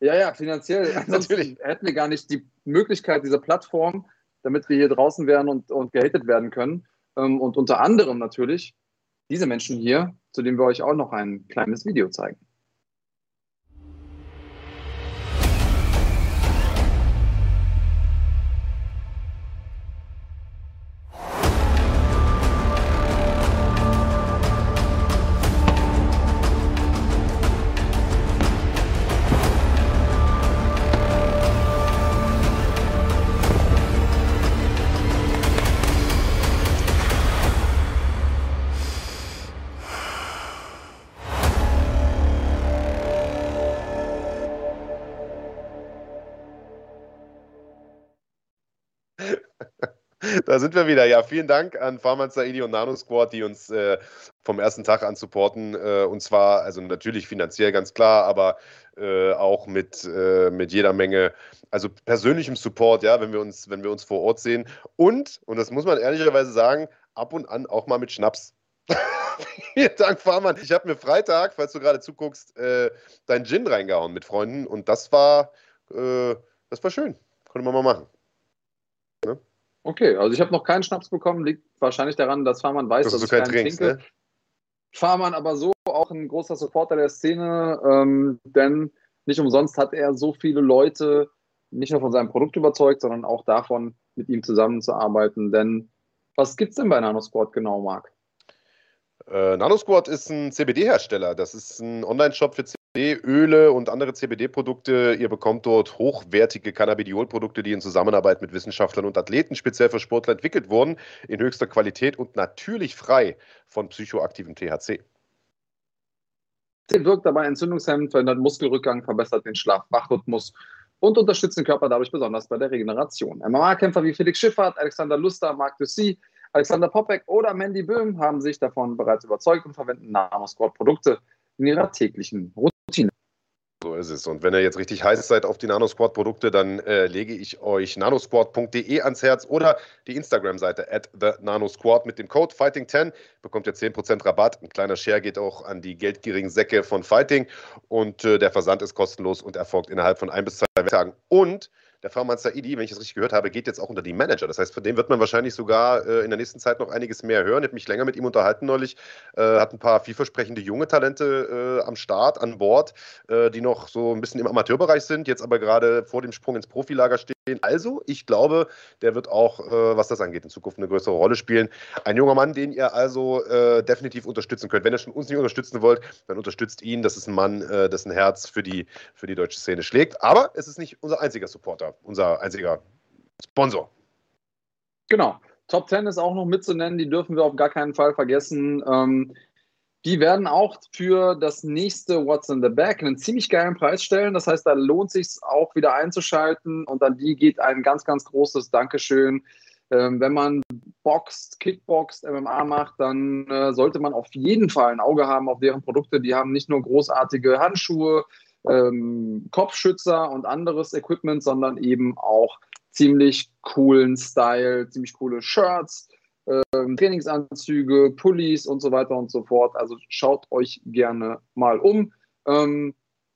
ja, ja, finanziell. (laughs) Ansonsten Natürlich. hätten wir gar nicht die Möglichkeit, diese Plattform damit wir hier draußen wären und, und gehatet werden können. Ähm, und unter anderem natürlich diese Menschen hier, zu denen wir euch auch noch ein kleines Video zeigen. Da sind wir wieder. Ja, vielen Dank an Farman Saidi und Nano Squad, die uns äh, vom ersten Tag an supporten. Äh, und zwar, also natürlich finanziell ganz klar, aber äh, auch mit, äh, mit jeder Menge, also persönlichem Support, ja, wenn wir uns, wenn wir uns vor Ort sehen. Und, und das muss man ehrlicherweise sagen, ab und an auch mal mit Schnaps. (laughs) Vielen Dank, Farman. Ich habe mir Freitag, falls du gerade zuguckst, äh, dein Gin reingehauen mit Freunden und das war, äh, das war schön. Konnte man mal machen. Okay, also ich habe noch keinen Schnaps bekommen, liegt wahrscheinlich daran, dass Fahrmann weiß, dass, dass du ich keinen trinkst, trinke. ne? Fahrmann aber so auch ein großer Supporter der Szene, ähm, denn nicht umsonst hat er so viele Leute nicht nur von seinem Produkt überzeugt, sondern auch davon, mit ihm zusammenzuarbeiten. Denn was gibt es denn bei Nanosport genau, Marc? Äh, NanoSquad ist ein CBD-Hersteller. Das ist ein Online-Shop für CBD-Öle und andere CBD-Produkte. Ihr bekommt dort hochwertige Cannabidiol-Produkte, die in Zusammenarbeit mit Wissenschaftlern und Athleten speziell für Sportler entwickelt wurden, in höchster Qualität und natürlich frei von psychoaktivem THC. Sie wirkt dabei entzündungshemmend, verhindert Muskelrückgang, verbessert den Schlaf-Wachrhythmus und unterstützt den Körper dadurch besonders bei der Regeneration. MMA-Kämpfer wie Felix Schiffert, Alexander Luster, Marc Dussy, Alexander Popek oder Mandy Böhm haben sich davon bereits überzeugt und verwenden Nanosquad-Produkte in ihrer täglichen Routine. So ist es. Und wenn ihr jetzt richtig heiß seid auf die Nanosquad-Produkte, dann äh, lege ich euch nanosquad.de ans Herz oder die Instagram-Seite at the nanosquad mit dem Code Fighting10 bekommt ihr 10% Rabatt. Ein kleiner Share geht auch an die geldgierigen Säcke von Fighting und äh, der Versand ist kostenlos und erfolgt innerhalb von ein bis zwei Tagen. Und der Farman Saidi, wenn ich das richtig gehört habe, geht jetzt auch unter die Manager. Das heißt, von dem wird man wahrscheinlich sogar äh, in der nächsten Zeit noch einiges mehr hören. Ich habe mich länger mit ihm unterhalten neulich, äh, hat ein paar vielversprechende junge Talente äh, am Start, an Bord, äh, die noch so ein bisschen im Amateurbereich sind, jetzt aber gerade vor dem Sprung ins Profilager stehen. Also, ich glaube, der wird auch, äh, was das angeht, in Zukunft eine größere Rolle spielen. Ein junger Mann, den ihr also äh, definitiv unterstützen könnt. Wenn ihr schon uns nicht unterstützen wollt, dann unterstützt ihn. Das ist ein Mann, dessen Herz für die, für die deutsche Szene schlägt. Aber es ist nicht unser einziger Supporter unser einziger Sponsor. Genau. Top 10 ist auch noch mitzunennen, die dürfen wir auf gar keinen Fall vergessen. Ähm, die werden auch für das nächste What's in the Back einen ziemlich geilen Preis stellen. Das heißt, da lohnt sich auch wieder einzuschalten und an die geht ein ganz, ganz großes Dankeschön. Ähm, wenn man boxt, Kickboxt, MMA macht, dann äh, sollte man auf jeden Fall ein Auge haben auf deren Produkte. Die haben nicht nur großartige Handschuhe, ähm, Kopfschützer und anderes Equipment, sondern eben auch ziemlich coolen Style, ziemlich coole Shirts, ähm, Trainingsanzüge, Pullis und so weiter und so fort. Also schaut euch gerne mal um. Ähm,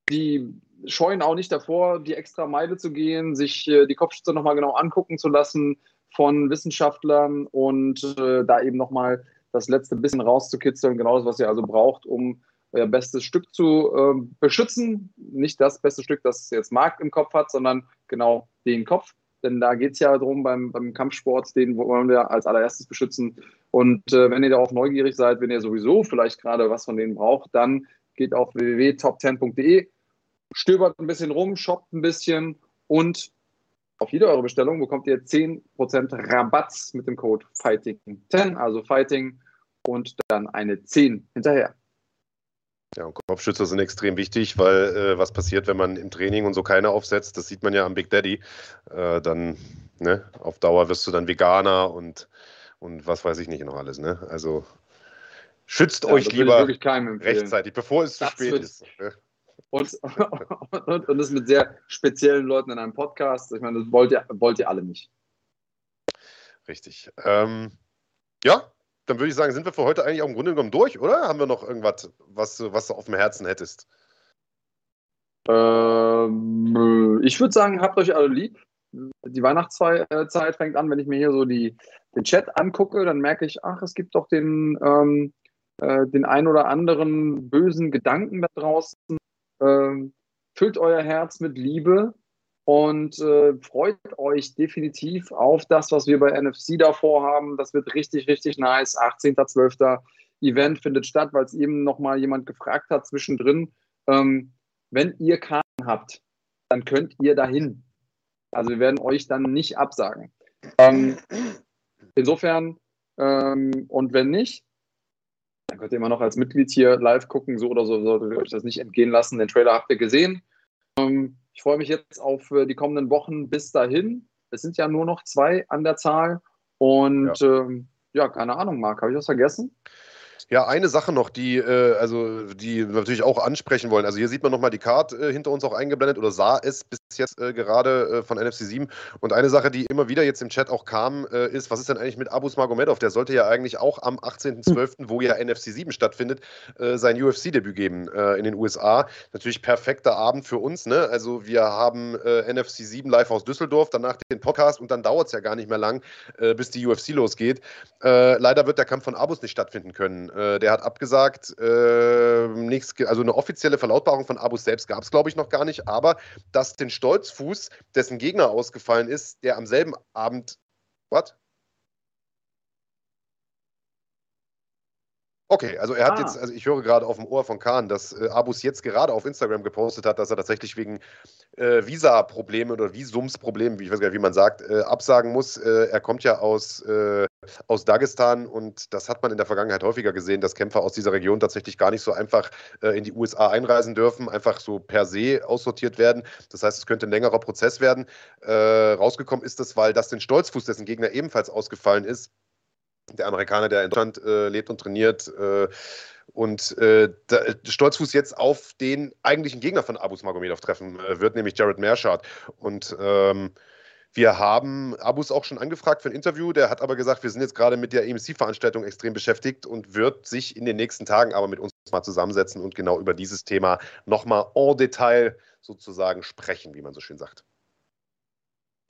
die scheuen auch nicht davor, die extra Meile zu gehen, sich äh, die Kopfschützer nochmal genau angucken zu lassen von Wissenschaftlern und äh, da eben nochmal das letzte bisschen rauszukitzeln, genau das, was ihr also braucht, um euer bestes Stück zu äh, beschützen. Nicht das beste Stück, das jetzt Marc im Kopf hat, sondern genau den Kopf. Denn da geht es ja darum, beim, beim Kampfsport, den wollen wir als allererstes beschützen. Und äh, wenn ihr darauf neugierig seid, wenn ihr sowieso vielleicht gerade was von denen braucht, dann geht auf www.top10.de, stöbert ein bisschen rum, shoppt ein bisschen und auf jede eure Bestellung bekommt ihr 10% Rabatt mit dem Code FIGHTING10, also Fighting und dann eine 10 hinterher. Ja, und Kopfschützer sind extrem wichtig, weil äh, was passiert, wenn man im Training und so keine aufsetzt, das sieht man ja am Big Daddy, äh, dann ne, auf Dauer wirst du dann Veganer und, und was weiß ich nicht noch alles. Ne? Also schützt ja, euch lieber rechtzeitig, bevor es zu spät ist. Ne? Und, und, und, das mit sehr speziellen Leuten in einem Podcast. Ich meine, das wollt ihr, wollt ihr alle nicht. Richtig. Ähm, ja, dann würde ich sagen, sind wir für heute eigentlich auch im Grunde genommen durch, oder? Haben wir noch irgendwas, was, was du auf dem Herzen hättest? Ähm, ich würde sagen, habt euch alle lieb. die Weihnachtszeit fängt an, wenn ich mir hier so die, den Chat angucke, dann merke ich, ach, es gibt doch den, ähm, äh, den ein oder anderen bösen Gedanken da draußen. Ähm, füllt euer Herz mit Liebe und äh, freut euch definitiv auf das, was wir bei NFC da vorhaben. Das wird richtig, richtig nice. 18.12. Event findet statt, weil es eben nochmal jemand gefragt hat zwischendrin. Ähm, wenn ihr Karten habt, dann könnt ihr dahin. Also wir werden euch dann nicht absagen. Ähm, insofern, ähm, und wenn nicht, dann könnt ihr immer noch als Mitglied hier live gucken, so oder so solltet ihr euch das nicht entgehen lassen. Den Trailer habt ihr gesehen. Ähm, ich freue mich jetzt auf äh, die kommenden Wochen bis dahin. Es sind ja nur noch zwei an der Zahl. Und ja, ähm, ja keine Ahnung, Marc, habe ich was vergessen? Ja, eine Sache noch, die, äh, also, die wir natürlich auch ansprechen wollen. Also hier sieht man nochmal die Card äh, hinter uns auch eingeblendet oder sah es bis jetzt äh, gerade äh, von NFC 7. Und eine Sache, die immer wieder jetzt im Chat auch kam, äh, ist, was ist denn eigentlich mit Abus Magomedov? Der sollte ja eigentlich auch am 18.12., wo ja NFC 7 stattfindet, äh, sein UFC-Debüt geben in den USA. Natürlich perfekter Abend für uns. Ne? Also wir haben NFC 7 live aus Düsseldorf, danach den Podcast und dann dauert es ja gar nicht mehr lang, bis die UFC losgeht. leider wird der Kampf von Abus nicht stattfinden können. Äh, der hat abgesagt. Äh, nichts, also eine offizielle Verlautbarung von Abus selbst gab es, glaube ich, noch gar nicht. Aber dass den Stolzfuß, dessen Gegner ausgefallen ist, der am selben Abend. Was? Okay, also er hat ah. jetzt, also ich höre gerade auf dem Ohr von Kahn, dass äh, Abus jetzt gerade auf Instagram gepostet hat, dass er tatsächlich wegen äh, Visa-Problemen oder Visumsproblemen, wie ich weiß gar nicht, wie man sagt, äh, absagen muss. Äh, er kommt ja aus, äh, aus Dagestan und das hat man in der Vergangenheit häufiger gesehen, dass Kämpfer aus dieser Region tatsächlich gar nicht so einfach äh, in die USA einreisen dürfen, einfach so per se aussortiert werden. Das heißt, es könnte ein längerer Prozess werden. rausgekommen ist das, weil das den Stolzfuß, dessen Gegner ebenfalls ausgefallen ist, der Amerikaner, der in Deutschland äh, lebt und trainiert. Äh, und äh, Stolzfuß jetzt auf den eigentlichen Gegner von Abus Magomedov treffen äh, wird, nämlich Jared Mershaw. Und ähm, wir haben Abus auch schon angefragt für ein Interview. Der hat aber gesagt, wir sind jetzt gerade mit der EMC-Veranstaltung extrem beschäftigt und wird sich in den nächsten Tagen aber mit uns mal zusammensetzen und genau über dieses Thema nochmal en Detail sozusagen sprechen, wie man so schön sagt.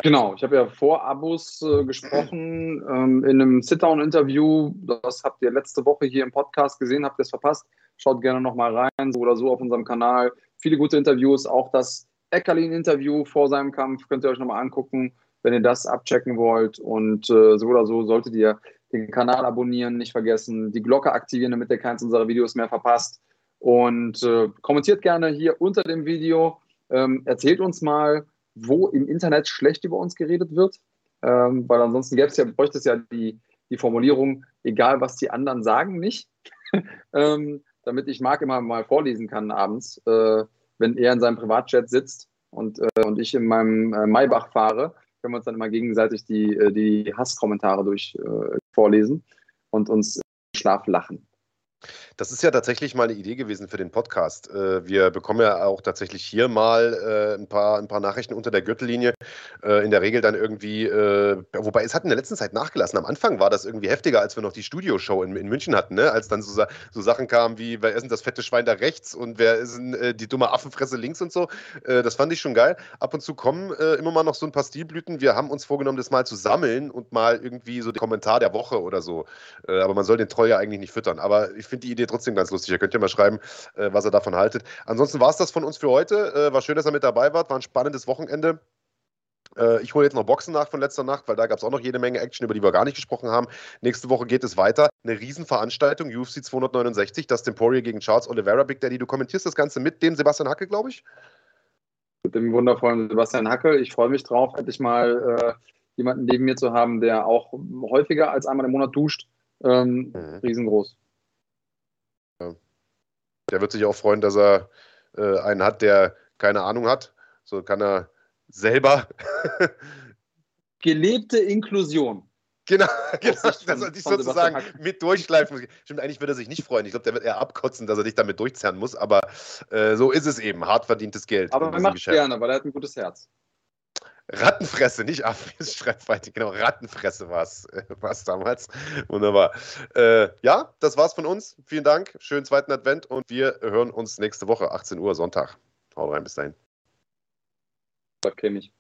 Genau, ich habe ja vor Abos äh, gesprochen ähm, in einem Sit-Down-Interview. Das habt ihr letzte Woche hier im Podcast gesehen, habt ihr es verpasst. Schaut gerne nochmal rein, so oder so auf unserem Kanal. Viele gute Interviews, auch das Eckerlin-Interview vor seinem Kampf könnt ihr euch nochmal angucken, wenn ihr das abchecken wollt. Und äh, so oder so solltet ihr den Kanal abonnieren, nicht vergessen, die Glocke aktivieren, damit ihr keins unserer Videos mehr verpasst. Und äh, kommentiert gerne hier unter dem Video. Ähm, erzählt uns mal, wo im Internet schlecht über uns geredet wird, ähm, weil ansonsten gäbe es ja, bräuchte es ja die, die Formulierung, egal was die anderen sagen, nicht. (laughs) ähm, damit ich Marc immer mal vorlesen kann abends, äh, wenn er in seinem Privatchat sitzt und, äh, und ich in meinem äh, Maybach fahre, können wir uns dann immer gegenseitig die, äh, die Hasskommentare durch äh, vorlesen und uns Schlaf lachen. Das ist ja tatsächlich mal eine Idee gewesen für den Podcast. Äh, wir bekommen ja auch tatsächlich hier mal äh, ein paar, ein paar Nachrichten unter der Gürtellinie. Äh, in der Regel dann irgendwie, wobei es hat in der letzten Zeit nachgelassen. Am Anfang war das irgendwie heftiger, als wir noch die Studioshow in, in München hatten, ne? als dann so, so Sachen kamen wie, wer ist denn das fette Schwein da rechts und wer ist denn die dumme Affenfresse links und so. Das fand ich schon geil. Ab und zu kommen immer mal noch so ein paar Stilblüten. Wir haben uns vorgenommen, das mal zu sammeln und mal irgendwie so den Kommentar der Woche oder so. Aber man soll den Troll ja eigentlich nicht füttern. Aber ich finde die Idee trotzdem ganz lustig. Ihr könnt ja mal schreiben, äh, was ihr davon haltet. Ansonsten war es das von uns für heute. Äh, war schön, dass ihr mit dabei wart. War ein spannendes Wochenende. Äh, ich hole jetzt noch Boxen nach von letzter Nacht, weil da gab es auch noch jede Menge Action, über die wir gar nicht gesprochen haben. Nächste Woche geht es weiter. Eine Riesenveranstaltung, UFC 269, das Temporia gegen Charles Oliveira. Big Daddy, du kommentierst das Ganze mit dem Sebastian Hacke, glaube ich? Mit dem wundervollen Sebastian Hacke. Ich freue mich drauf, endlich mal äh, jemanden neben mir zu haben, der auch häufiger als einmal im Monat duscht. Ähm, mhm. Riesengroß. Der wird sich auch freuen, dass er äh, einen hat, der keine Ahnung hat. So kann er selber. (laughs) Gelebte Inklusion. Genau, genau das sollte ich sozusagen mit durchschleifen. Stimmt, eigentlich würde er sich nicht freuen. Ich glaube, der wird eher abkotzen, dass er dich damit durchzerren muss. Aber äh, so ist es eben. Hart verdientes Geld. Aber er macht es gerne, weil er hat ein gutes Herz. Rattenfresse, nicht Affis, (laughs) Schreibweite, genau, Rattenfresse war es äh, damals. Wunderbar. Äh, ja, das war's von uns. Vielen Dank, schönen zweiten Advent und wir hören uns nächste Woche, 18 Uhr, Sonntag. Haut rein, bis dahin. Das kenne ich.